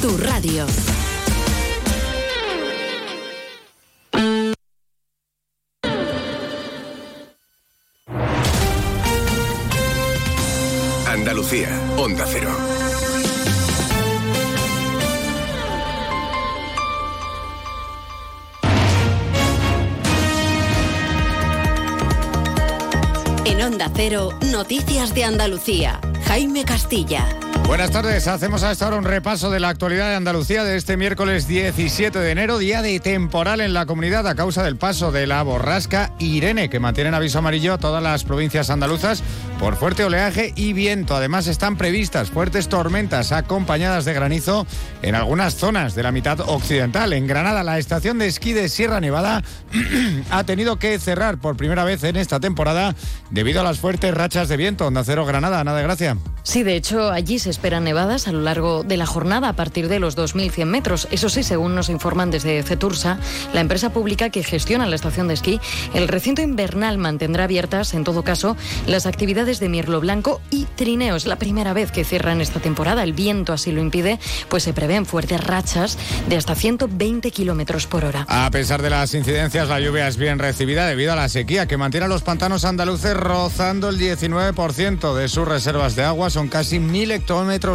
tu radio. Andalucía, Onda Cero. En Onda Cero, Noticias de Andalucía. Jaime Castilla. Buenas tardes, hacemos hasta ahora un repaso de la actualidad de Andalucía de este miércoles 17 de enero, día de temporal en la comunidad a causa del paso de la borrasca Irene, que mantiene en aviso amarillo a todas las provincias andaluzas por fuerte oleaje y viento. Además están previstas fuertes tormentas acompañadas de granizo en algunas zonas de la mitad occidental. En Granada, la estación de esquí de Sierra Nevada ha tenido que cerrar por primera vez en esta temporada debido a las fuertes rachas de viento. Onda Cero Granada, nada de gracia. Sí, de hecho, allí esperan nevadas a lo largo de la jornada a partir de los 2.100 metros. Eso sí, según nos informan desde Cetursa, la empresa pública que gestiona la estación de esquí, el recinto invernal mantendrá abiertas, en todo caso, las actividades de mirlo blanco y trineo. Es la primera vez que cierran esta temporada. El viento así lo impide, pues se prevén fuertes rachas de hasta 120 kilómetros por hora. A pesar de las incidencias, la lluvia es bien recibida debido a la sequía que mantiene a los pantanos andaluces rozando el 19% de sus reservas de agua. Son casi mil hectómetros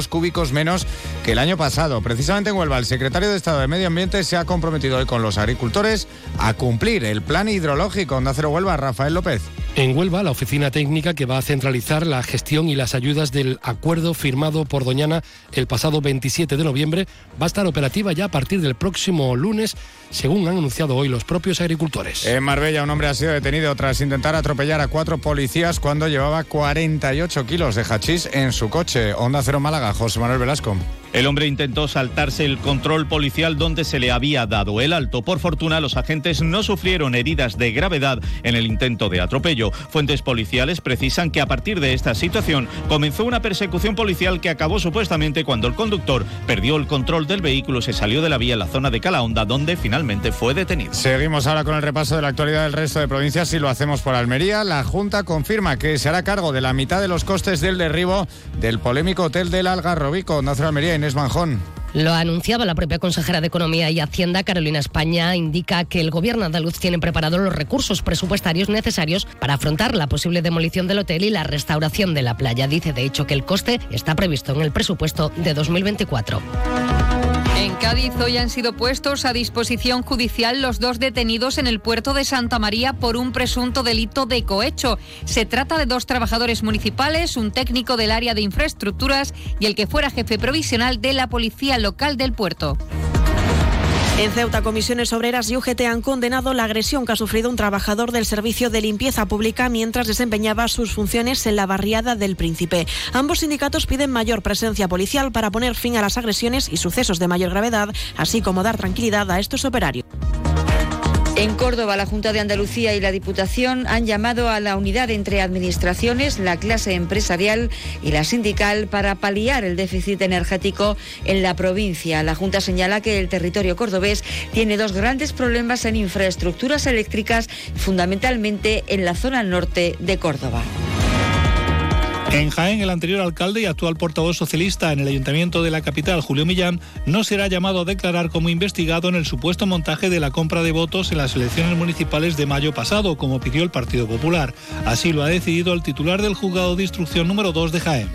cúbicos menos que el año pasado. Precisamente en Huelva, el secretario de Estado de Medio Ambiente se ha comprometido hoy con los agricultores a cumplir el plan hidrológico. Onda Cero Huelva, Rafael López. En Huelva, la oficina técnica que va a centralizar la gestión y las ayudas del acuerdo firmado por Doñana el pasado 27 de noviembre va a estar operativa ya a partir del próximo lunes, según han anunciado hoy los propios agricultores. En Marbella, un hombre ha sido detenido tras intentar atropellar a cuatro policías cuando llevaba 48 kilos de hachís en su coche. Onda Cero Málaga, José Manuel Velasco. El hombre intentó saltarse el control policial donde se le había dado el alto. Por fortuna, los agentes no sufrieron heridas de gravedad en el intento de atropello. Fuentes policiales precisan que a partir de esta situación comenzó una persecución policial que acabó supuestamente cuando el conductor perdió el control del vehículo, se salió de la vía en la zona de Calahonda, donde finalmente fue detenido. Seguimos ahora con el repaso de la actualidad del resto de provincias y lo hacemos por Almería. La Junta confirma que se hará cargo de la mitad de los costes del derribo del polémico hotel del Algarrobico. Nació Almería, Inés Manjón. Lo anunciaba la propia consejera de Economía y Hacienda, Carolina España, indica que el gobierno andaluz tiene preparados los recursos presupuestarios necesarios para afrontar la posible demolición del hotel y la restauración de la playa. Dice, de hecho, que el coste está previsto en el presupuesto de 2024. En Cádiz hoy han sido puestos a disposición judicial los dos detenidos en el puerto de Santa María por un presunto delito de cohecho. Se trata de dos trabajadores municipales, un técnico del área de infraestructuras y el que fuera jefe provisional de la policía local del puerto. En Ceuta, comisiones obreras y UGT han condenado la agresión que ha sufrido un trabajador del servicio de limpieza pública mientras desempeñaba sus funciones en la barriada del Príncipe. Ambos sindicatos piden mayor presencia policial para poner fin a las agresiones y sucesos de mayor gravedad, así como dar tranquilidad a estos operarios. En Córdoba, la Junta de Andalucía y la Diputación han llamado a la unidad entre administraciones, la clase empresarial y la sindical para paliar el déficit energético en la provincia. La Junta señala que el territorio cordobés tiene dos grandes problemas en infraestructuras eléctricas, fundamentalmente en la zona norte de Córdoba. En Jaén, el anterior alcalde y actual portavoz socialista en el ayuntamiento de la capital, Julio Millán, no será llamado a declarar como investigado en el supuesto montaje de la compra de votos en las elecciones municipales de mayo pasado, como pidió el Partido Popular. Así lo ha decidido el titular del juzgado de instrucción número 2 de Jaén.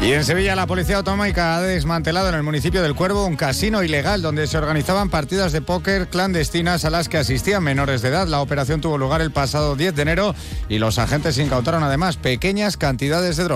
Y en Sevilla, la Policía Autonómica ha desmantelado en el municipio del Cuervo un casino ilegal donde se organizaban partidas de póker clandestinas a las que asistían menores de edad. La operación tuvo lugar el pasado 10 de enero y los agentes incautaron además pequeñas cantidades de drogas.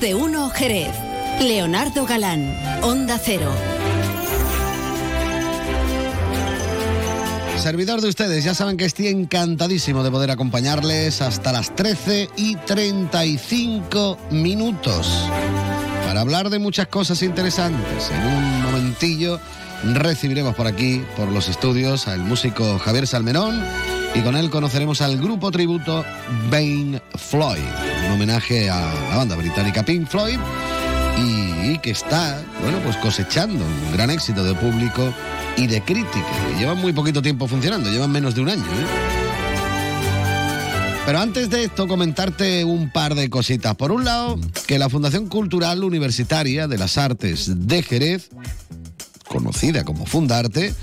De uno Jerez. Leonardo Galán, Onda Cero. Servidor de ustedes, ya saben que estoy encantadísimo de poder acompañarles hasta las 13 y 35 minutos para hablar de muchas cosas interesantes. En un momentillo recibiremos por aquí, por los estudios, al músico Javier Salmerón y con él conoceremos al grupo tributo Bane Floyd, un homenaje a la banda británica Pink Floyd y, que está, bueno, pues cosechando un gran éxito de público y de crítica. Llevan muy poquito tiempo funcionando, llevan menos de un año. ¿eh? Pero antes de esto, comentarte un par de cositas. Por un lado, que la Fundación Cultural Universitaria de las Artes de Jerez, conocida como Fundarte,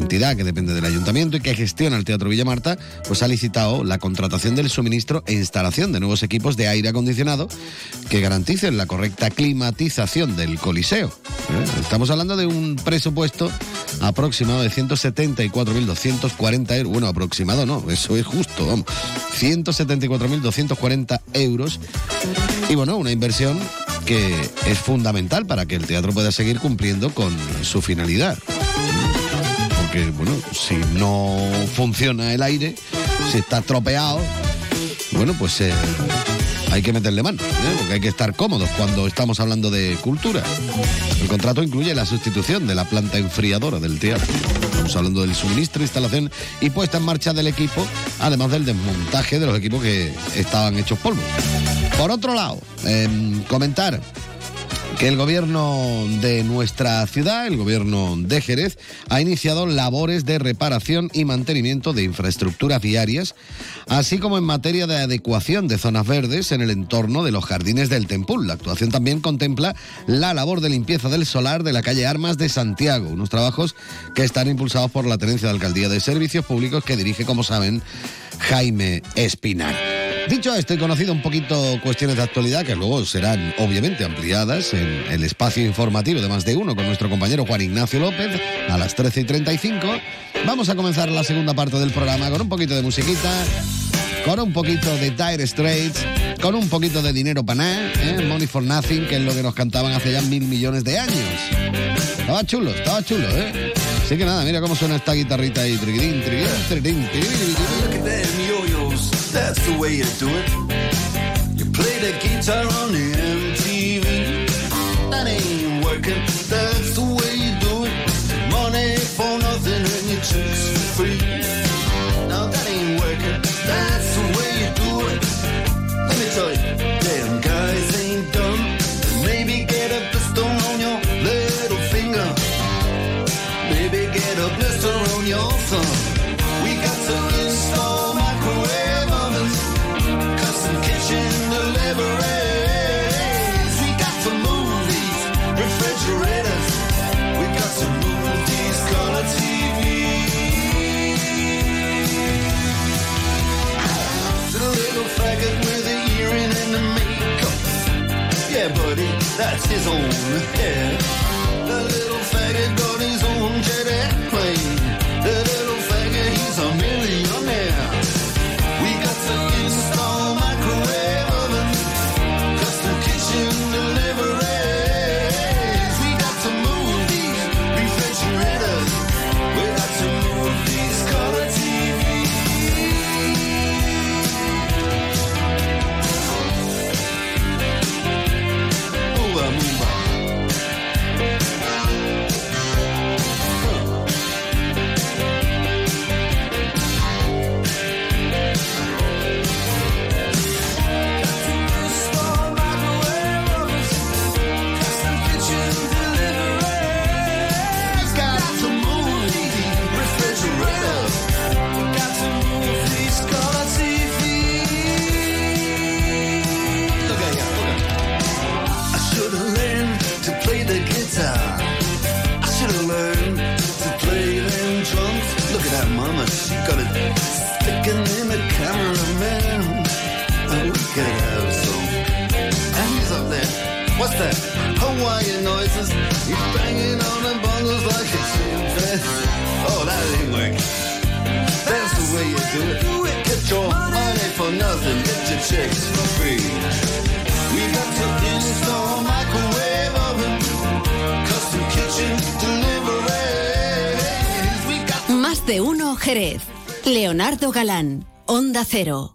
entidad que depende del ayuntamiento y que gestiona el Teatro Villa Marta, pues ha licitado la contratación del suministro e instalación de nuevos equipos de aire acondicionado que garanticen la correcta climatización del Coliseo. ¿eh? Estamos hablando de un presupuesto aproximado de 174.240 euros. Bueno, aproximado no, eso es justo, vamos. 174.240 euros. Y bueno, una inversión que es fundamental para que el teatro pueda seguir cumpliendo con su finalidad. Porque, bueno, si no funciona el aire, si está estropeado, bueno, pues eh, hay que meterle mano, ¿eh? porque hay que estar cómodos cuando estamos hablando de cultura. El contrato incluye la sustitución de la planta enfriadora del teatro. Estamos hablando del suministro, instalación y puesta en marcha del equipo, además del desmontaje de los equipos que estaban hechos polvo. Por otro lado, em, comentar que el gobierno de nuestra ciudad, el gobierno de Jerez, ha iniciado labores de reparación y mantenimiento de infraestructuras viarias, así como en materia de adecuación de zonas verdes en el entorno de los jardines del Tempul. La actuación también contempla la labor de limpieza del solar de la calle Armas de Santiago, unos trabajos que están impulsados por la Tenencia de Alcaldía de Servicios Públicos que dirige, como saben, Jaime Espinar. Dicho esto y conocido un poquito cuestiones de actualidad que luego serán obviamente ampliadas en el espacio informativo de más de uno con nuestro compañero Juan Ignacio López a las 13 y 35, vamos a comenzar la segunda parte del programa con un poquito de musiquita, con un poquito de Dire Straits, con un poquito de dinero para nada, ¿eh? Money for Nothing, que es lo que nos cantaban hace ya mil millones de años. Estaba chulo, estaba chulo, ¿eh? Así que nada, mira cómo suena esta guitarrita ahí. That's the way you do it. You play the guitar on the MTV. Yeah, buddy, that's his own hair. The little faggot got his own jet airplane. The little faggot, he's a millionaire. We got to install He's banging on the like a chimpanzee. Oh, that ain't the way custom kitchen Más de uno Jerez. Leonardo Galán, Onda Cero.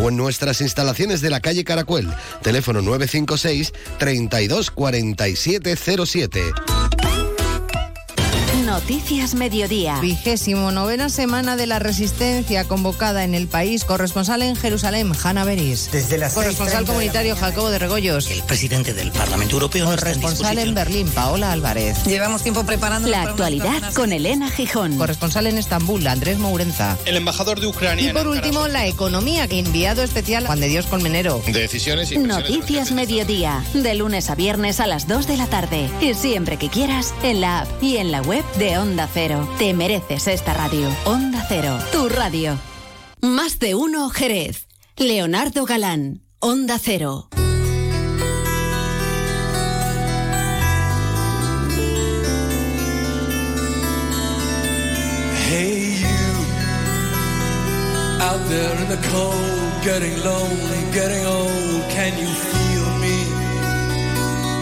o en nuestras instalaciones de la calle Caracuel. Teléfono 956 32 47 07. Noticias Mediodía. Vigésimo novena semana de la resistencia convocada en el país. Corresponsal en Jerusalén, Hanna Beris. Desde las Corresponsal 6:30 de la comunitario. Jacobo de Regoyos. El presidente del Parlamento Europeo en Corresponsal en Berlín, Paola Álvarez. Llevamos tiempo preparando la actualidad con Elena Gijón. Corresponsal en Estambul, Andrés Mourenza. El embajador de Ucrania. Y por último, la economía. Enviado especial Juan de Dios Colmenero. De decisiones y Noticias Mediodía, de lunes a viernes a las 2 de la tarde. Y siempre que quieras, en la app y en la web de Onda Cero. Te mereces esta radio. Onda Cero, tu radio. Más de uno Jerez. Leonardo Galán, Onda Cero. Hey, you out there in the cold, getting lonely, getting old. Can you?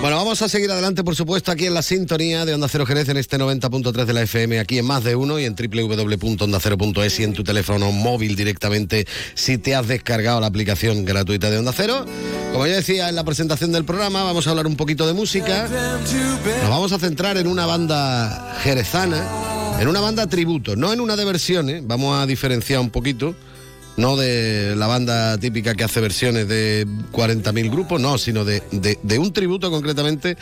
Bueno, vamos a seguir adelante, por supuesto, aquí en la sintonía de Onda Cero Jerez en este 90.3 de la FM, aquí en más de uno y en www.ondacero.es y en tu teléfono móvil directamente si te has descargado la aplicación gratuita de Onda Cero. Como ya decía en la presentación del programa, vamos a hablar un poquito de música. Nos vamos a centrar en una banda jerezana, en una banda tributo, no en una de versiones, vamos a diferenciar un poquito. No de la banda típica que hace versiones de 40.000 grupos, no, sino de, de- de un tributo concretamente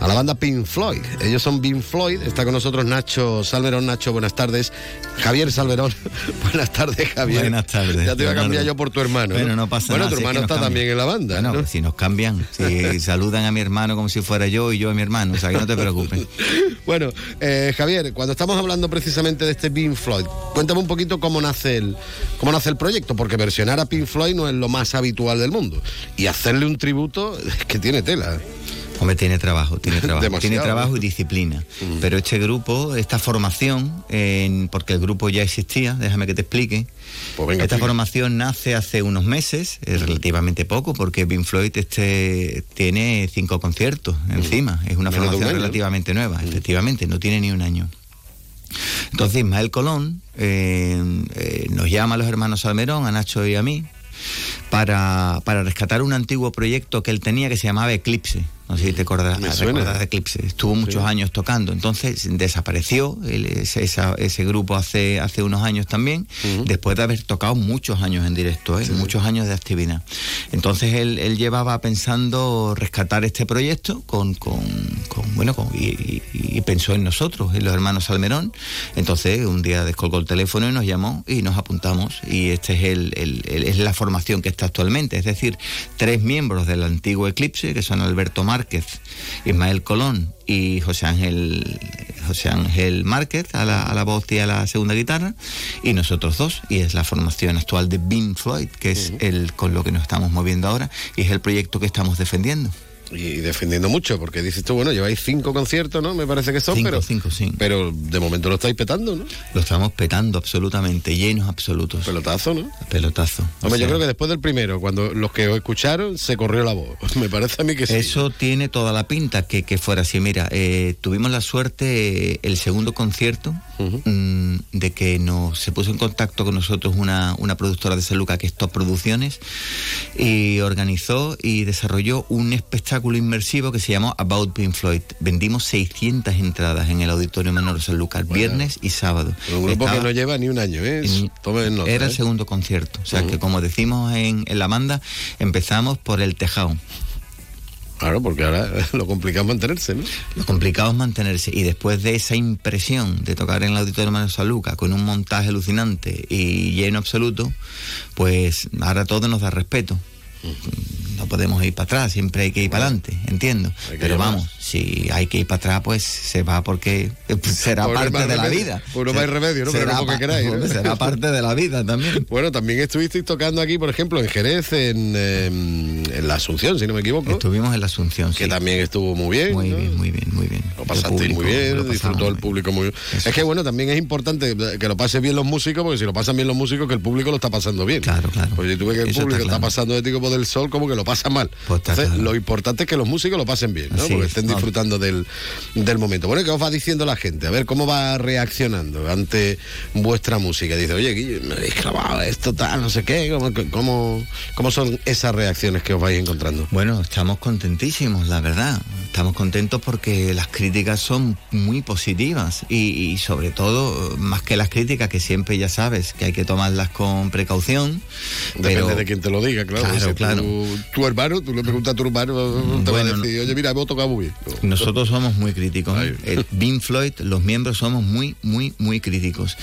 a la banda Pink Floyd. Ellos son Pink Floyd, está con nosotros Nacho Salverón. Nacho, buenas tardes. Javier Salverón, buenas tardes, Javier. Buenas tardes. Ya te iba a cambiar yo por tu hermano. Bueno, no pasa bueno, nada, tu si es que hermano está cambian. también en la banda. Bueno, ¿no? si nos cambian, si saludan a mi hermano como si fuera yo y yo a mi hermano, o sea que no te preocupes. Bueno, eh, Javier, cuando estamos hablando precisamente de este Pink Floyd, cuéntame un poquito cómo nace el cómo nace el proyecto, porque versionar a Pink Floyd no es lo más habitual del mundo y hacerle un tributo es que tiene tela. Hombre, tiene trabajo, tiene trabajo, Demasiado, tiene trabajo y disciplina. Pero este grupo, esta formación, porque el grupo ya existía, déjame que te explique. Pues venga, esta formación nace hace unos meses, es relativamente poco, porque Pink Floyd este, tiene cinco conciertos encima. Es una Menos de un formación relativamente nueva, efectivamente, no tiene ni un año. Entonces Ismael Colón eh, eh, nos llama a los hermanos Salmerón, a Nacho y a mí, para, para rescatar un antiguo proyecto que él tenía que se llamaba Eclipse. No sé si te acordarás, de Eclipse. Estuvo muchos años tocando. Entonces desapareció el- ese, esa- ese grupo hace, hace unos años también, después de haber tocado muchos años en directo, ¿eh? muchos años de actividad. Entonces él, él llevaba pensando rescatar este proyecto con, con, con, bueno, con- y, y- y pensó en nosotros, en los hermanos Salmerón. Entonces un día descolgó el teléfono y nos llamó y nos apuntamos. Y este es el, el- el- es la formación que está actualmente. Es decir, tres miembros del antiguo Eclipse, que son Alberto Márquez, Ismael Colón y José Ángel José Ángel Márquez a la, a la voz y a la segunda guitarra. Y nosotros dos y es la formación actual de Bean Floyd que es el con lo que nos estamos moviendo ahora y es el proyecto que estamos defendiendo Y defendiendo mucho, porque dices tú, bueno, lleváis cinco conciertos, ¿no? Me parece que son, Cinco, pero, cinco, sí. pero de momento lo estáis petando, ¿no? lo estamos petando absolutamente llenos absolutos Pelotazo, ¿no? pelotazo O Hombre, yo creo que después del primero, cuando los que os escucharon, se corrió la voz. Me parece a mí que sí. Eso tiene toda la pinta que, que fuera así. Mira, eh, tuvimos la suerte, eh, el segundo concierto, mm, de que nos, se puso en contacto con nosotros una, una productora de San Lucas, que es Top Producciones, y organizó y desarrolló un espectáculo inmersivo que se llamó About Pink Floyd. Vendimos 600 entradas en el Auditorio Menor de San Lucas, viernes y sábado. Un grupo Estaba- que no lleva ni un año, ¿eh? en- Tomen nota, era el ¿eh? segundo concierto. O sea que como decimos en, en la banda, empezamos por el tejado. Claro, porque ahora lo complicado es mantenerse, ¿no? Lo complicado es mantenerse. Y después de esa impresión de tocar en el Auditorio Manuel San Lucas con un montaje alucinante y lleno absoluto, pues ahora todo nos da respeto. No podemos ir para atrás, siempre hay que ir para adelante, entiendo. Que Pero más. vamos, si hay que ir para atrás, pues se va porque eh, pues, será Por parte de la vida. Por no hay remedio, ¿no? Pero Será no porque pa- queráis, ¿no? Será parte de la vida también. Bueno, también estuvisteis tocando aquí, por ejemplo, en Jerez, en, eh, en la Asunción, si no me equivoco. Estuvimos en la Asunción, Que sí. también estuvo muy bien. Muy ¿no? bien, muy bien, muy bien. Lo pasasteis muy bien, disfrutó el público muy bien. Es que bueno, también es importante que lo pasen bien los músicos, porque si lo pasan bien los músicos, que el público lo está pasando bien. Claro, claro. Porque si tú ves que el Eso público está pasando de ti como del sol, como que lo pasa mal. Pues Entonces, claro. lo importante es que los músicos lo pasen bien, ¿no? Así porque es, estén no. disfrutando del, del momento. Bueno, ¿y ¿qué os va diciendo la gente? A ver, ¿cómo va reaccionando ante vuestra música? Dice, oye, me habéis clavado esto, tal, no sé qué. ¿Cómo, cómo, cómo son esas reacciones que os vais encontrando? Bueno, estamos contentísimos, la verdad. Estamos contentos porque las críticas son muy positivas y, y sobre todo, más que las críticas, que siempre ya sabes que hay que tomarlas con precaución. Depende pero- de quién te lo diga, claro. Claro, claro. Tu, tu hermano, tú le preguntas a tu hermano, te va a Bueno, decir, oye, mira, hemos tocado muy bien. No. Nosotros somos muy críticos. ¿eh? El Floyd, los miembros somos muy, muy, muy críticos.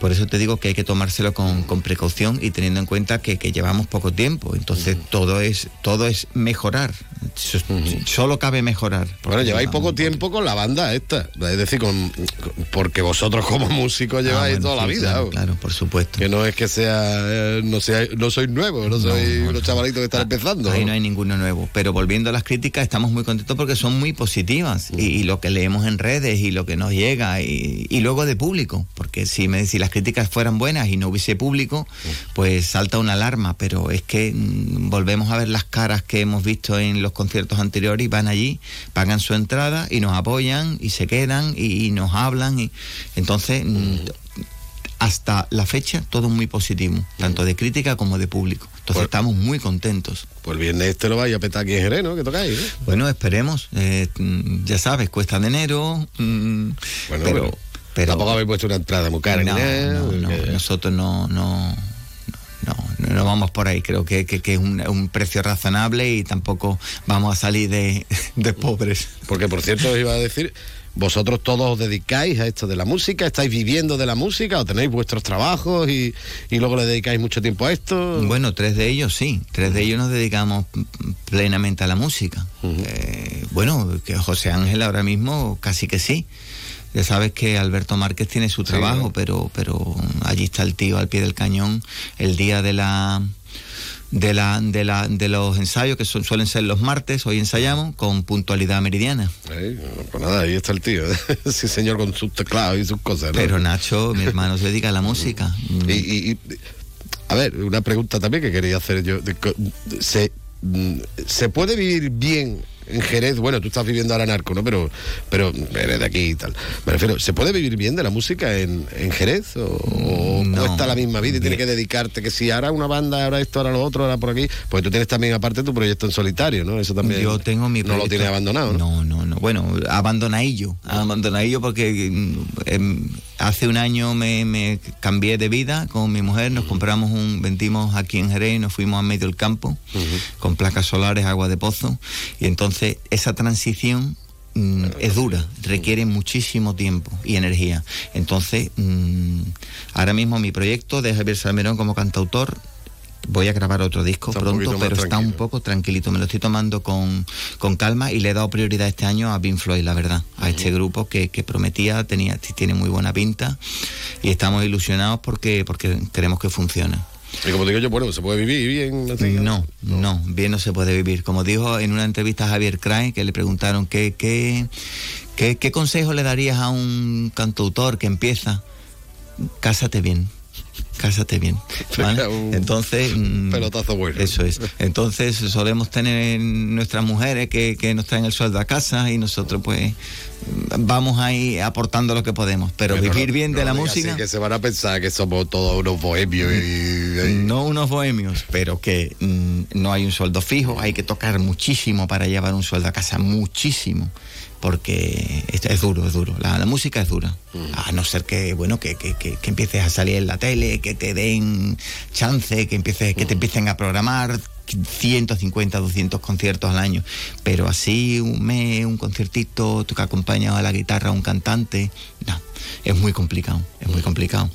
Por eso te digo que hay que tomárselo con, con precaución y teniendo en cuenta que, que llevamos poco tiempo. Entonces todo es todo es mejorar. So- Solo cabe mejorar. Bueno, lleváis poco tiempo con la banda esta. Es decir, con, con- porque vosotros como músicos lleváis Ah, bueno, toda la vida. Claro, claro, por supuesto. Que no es que sea, eh, no sea, no sois nuevos, no sois unos chavalitos que están empezando. Ahí ¿no? no hay ninguno nuevo. Pero volviendo a las críticas, estamos muy contentos porque son muy positivas. Y, y lo que leemos en redes y lo que nos llega. Y, y luego de público. Porque si, me, si las críticas fueran buenas y no hubiese público, pues salta una alarma. Pero es que mm, volvemos a ver las caras que hemos visto en los conciertos anteriores y van allí, pagan su entrada y nos apoyan y se quedan y, y nos hablan. y Entonces. mm, hasta la fecha todo muy positivo, tanto de crítica como de público. Entonces estamos muy contentos. Pues el viernes este lo vais a petar aquí en Jerez, ¿no? Que tocáis, ¿no? Bueno, esperemos. Eh, mm, ya sabes, cuesta de enero. mm, Bueno, pero, pero, pero- tampoco habéis puesto una entrada muy cara no, nada. no, no, nosotros no, no, no, no, no vamos por ahí. Creo que, que- que es un, un precio razonable y tampoco vamos a salir de, de pobres. Porque, por cierto, os iba a decir, vosotros todos os dedicáis a esto de la música, estáis viviendo de la música o tenéis vuestros trabajos y, y luego le dedicáis mucho tiempo a esto. Bueno, tres de ellos sí, tres de ellos nos dedicamos plenamente a la música. Eh, bueno, que José Ángel ahora mismo casi que sí. Ya sabes que Alberto Márquez tiene su Sí, trabajo, ¿no? pero, pero allí está el tío al pie del cañón el día de la de la de la de los ensayos que son- suelen ser los martes, hoy ensayamos con puntualidad meridiana. Pues nada, ahí está el tío. sí, señor, con sus teclados y sus cosas. ¿no? Pero Nacho, mi hermano, se dedica a la música. Y, y- y, a ver, una pregunta también que quería hacer yo. ¿Se, mm, ¿Se puede vivir bien en Jerez, bueno, tú estás viviendo ahora en Arco, ¿no? Pero, pero eres de aquí y tal. Me refiero, ¿se puede vivir bien de la música en, en Jerez? ¿O, o No. cuesta la misma vida y tienes que dedicarte que si ahora una banda, ahora esto, ahora lo otro, ahora por aquí? Pues tú tienes también aparte tu proyecto en solitario, ¿no? Eso también. Yo tengo mi No lo proyecto- tienes abandonado, ¿no? No, no, no. Bueno, abandonadillo. Abandonadillo porque mm, em, hace un año me, me cambié de vida con mi mujer. Nos compramos un, vendimos aquí en Jerez y nos fuimos a medio del campo con placas solares, agua de pozo. Y entonces esa transición mm, es dura, requiere muchísimo tiempo y energía. Entonces, mm, ahora mismo mi proyecto de Javier Salmerón como cantautor Voy a grabar otro disco Está pronto, pero está un poco tranquilito. Me lo estoy tomando con, con calma y le he dado prioridad este año a Pink Floyd, la verdad. A este grupo que, que prometía, tenía, tiene muy buena pinta y estamos ilusionados porque, porque queremos que funcione. Y como digo yo, bueno, ¿se puede vivir bien? así? No, no, bien no se puede vivir. Como dijo en una entrevista a Javier Cray, que le preguntaron qué, qué, qué, qué consejo le darías a un cantautor que empieza, cásate bien. Cásate bien. Entonces. mm, pelotazo bueno. Eso es. Entonces solemos tener nuestras mujeres que, que nos traen el sueldo a casa y nosotros, pues, vamos ahí aportando lo que podemos. Pero vivir no- bien de la digas así, música. que se van a pensar que somos todos unos bohemios y... No unos bohemios, pero que mm, no hay un sueldo fijo, hay que tocar muchísimo para llevar un sueldo a casa, muchísimo, porque es, es duro, es duro. La, la música es dura, a no ser que, bueno, que, que- que- que empieces a salir en la tele, que te den chance, que empieces, que te empiecen a programar 150, 200 conciertos al año, pero así un mes, un conciertito, tú que acompañas a la guitarra a un cantante, no, es muy complicado, es muy complicado.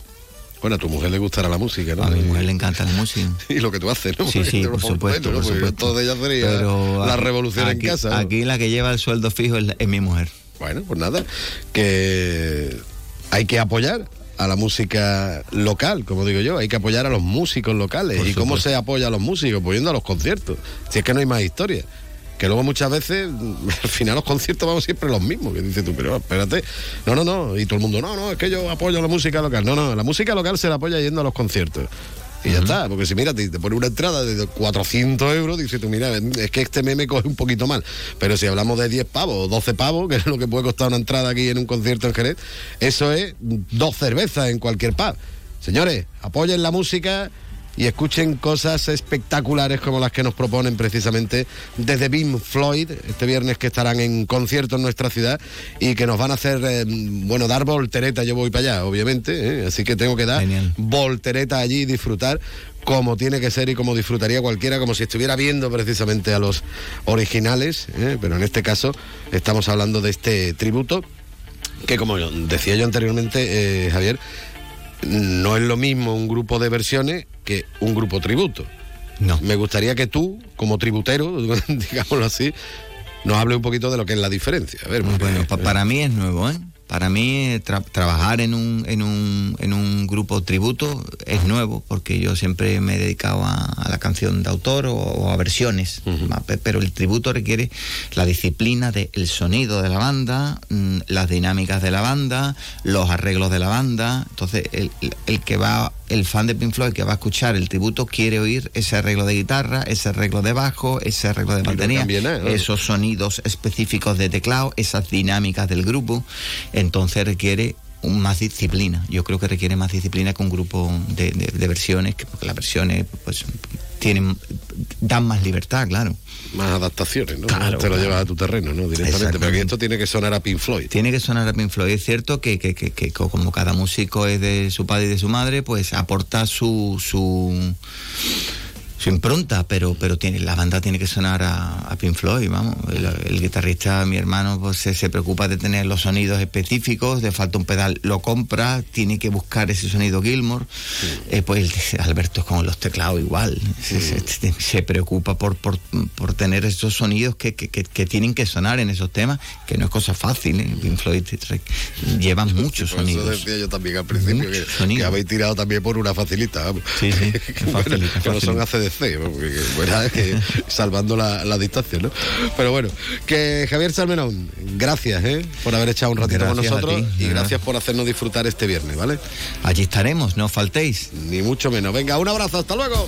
Bueno, a tu mujer le gustará la música, ¿no? A mi mujer le encanta la música. Y lo que tú haces, ¿no? Sí, Porque sí, por supuesto, bueno, por supuesto. Todo ella sería Pero la revolución aquí- en casa. ¿no? Aquí la que lleva el sueldo fijo es, la- es mi mujer. Bueno, pues nada, que hay que apoyar a la música local, como digo yo, hay que apoyar a los músicos locales. Por ¿Y cómo se apoya a los músicos? Pues yendo a los conciertos. Si es que no hay más historia. Que luego muchas veces, al final los conciertos vamos siempre los mismos. Que dices tú, pero espérate. No, no, no. Y todo el mundo, no, no, es que yo apoyo la música local. No, no, la música local se la apoya yendo a los conciertos. Y ya está, porque si mira, te, te pone una entrada de 400 euros, dices tú, mira, es que este meme coge un poquito mal. Pero si hablamos de 10 pavos o 12 pavos, que es lo que puede costar una entrada aquí en un concierto en Jerez, eso es dos cervezas en cualquier pub. Señores, apoyen la música y escuchen cosas espectaculares como las que nos proponen precisamente desde Bim Floyd, este viernes que estarán en concierto en nuestra ciudad y que nos van a hacer, eh, bueno, dar voltereta, yo voy para allá, obviamente, ¿eh? así que tengo que dar voltereta allí y disfrutar como tiene que ser y como disfrutaría cualquiera, como si estuviera viendo precisamente a los originales, ¿eh? pero en este caso estamos hablando de este tributo que como decía yo anteriormente, Javier, no es lo mismo un grupo de versiones que un grupo tributo. No. Me gustaría que tú, como tributero, digámoslo así, nos hable un poquito de lo que es la diferencia. A ver, Bueno, pa- para mí es nuevo, ¿eh? Para mí eh, tra- trabajar en un, en, un, en un grupo tributo es nuevo, porque yo siempre me he dedicado a, a la canción de autor o, o a versiones, pero el tributo requiere la disciplina del sonido de la banda, mm, las dinámicas de la banda, los arreglos de la banda. Entonces, el- el que va, el fan de Pink Floyd que va a escuchar el tributo quiere oír ese arreglo de guitarra, ese arreglo de bajo, ese arreglo de batería, esos sonidos específicos de teclado, esas dinámicas del grupo, entonces requiere un- más disciplina. Yo creo que requiere más disciplina que un grupo de, de- de versiones, que porque las versiones pues tienen dan más libertad, claro. Más adaptaciones, ¿no? Claro, Te lo claro. llevas a tu terreno, ¿no? Directamente. Pero Exactamente. esto tiene que sonar a Pink Floyd. Tiene que sonar a Pink Floyd. Es cierto que, que- que- que como cada músico es de su padre y de su madre, pues aporta su su, su impronta, pero pero tiene la banda tiene que sonar a, a Pink Floyd, vamos. El, el guitarrista, mi hermano, pues se, se preocupa de tener los sonidos específicos, le falta un pedal, lo compra, tiene que buscar ese sonido Gilmore. Eh, pues el- Alberto es con los teclados igual. Se, se- se preocupa por, por, por tener esos sonidos que, que- que- que tienen que sonar en esos temas, que no es cosa fácil. ¿eh? Pink Floyd re- lleva muchos Por eso sonidos. decía yo también al principio que, habéis tirado también por una facilita. Sí, sí, que, bueno, facilita, que no son. ACDC, bueno, que salvando la, la distancia, ¿no? Pero bueno, que Javier Salmerón, gracias ¿eh? por haber echado un ratito Gracias con nosotros ti, y gracias por hacernos disfrutar este viernes, ¿vale? Allí estaremos, no os faltéis. Ni mucho menos. Venga, un abrazo, hasta luego.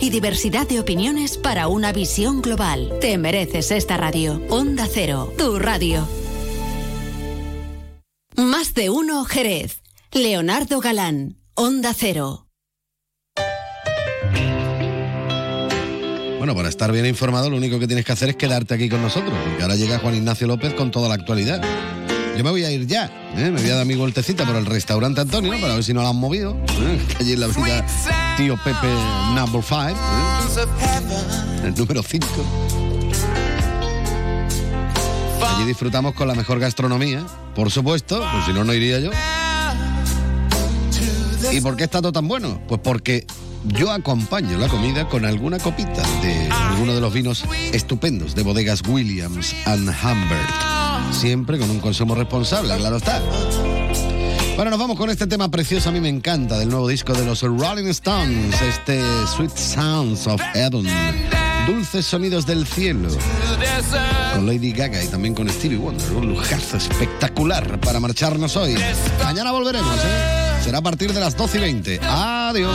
y diversidad de opiniones para una visión global. Te mereces esta radio. Onda Cero. Tu radio. Más de uno Jerez. Leonardo Galán. Onda Cero. Bueno, para estar bien informado, lo único que tienes que hacer es quedarte aquí con nosotros, porque ahora llega Juan Ignacio López con toda la actualidad. Yo me voy a ir ya, ¿eh? me voy a dar mi vueltecita por el restaurante Antonio para ver si no lo han movido. ¿eh? Allí en la avenida Tío Pepe Number 5, el número 5. Allí disfrutamos con la mejor gastronomía, por supuesto, pues si no, no iría yo. ¿Y por qué está todo tan bueno? Pues porque yo acompaño la comida con alguna copita de alguno de los vinos estupendos de bodegas Williams and Humbert. Siempre con un consumo responsable, claro está. Bueno, nos vamos con este tema precioso, a mí me encanta, del nuevo disco de los Rolling Stones, este Sweet Sounds of Heaven, Dulces Sonidos del Cielo, con Lady Gaga y también con Stevie Wonder, un lujazo espectacular para marcharnos hoy. Mañana volveremos, ¿eh? Será a partir de las 12 y 20. Adiós.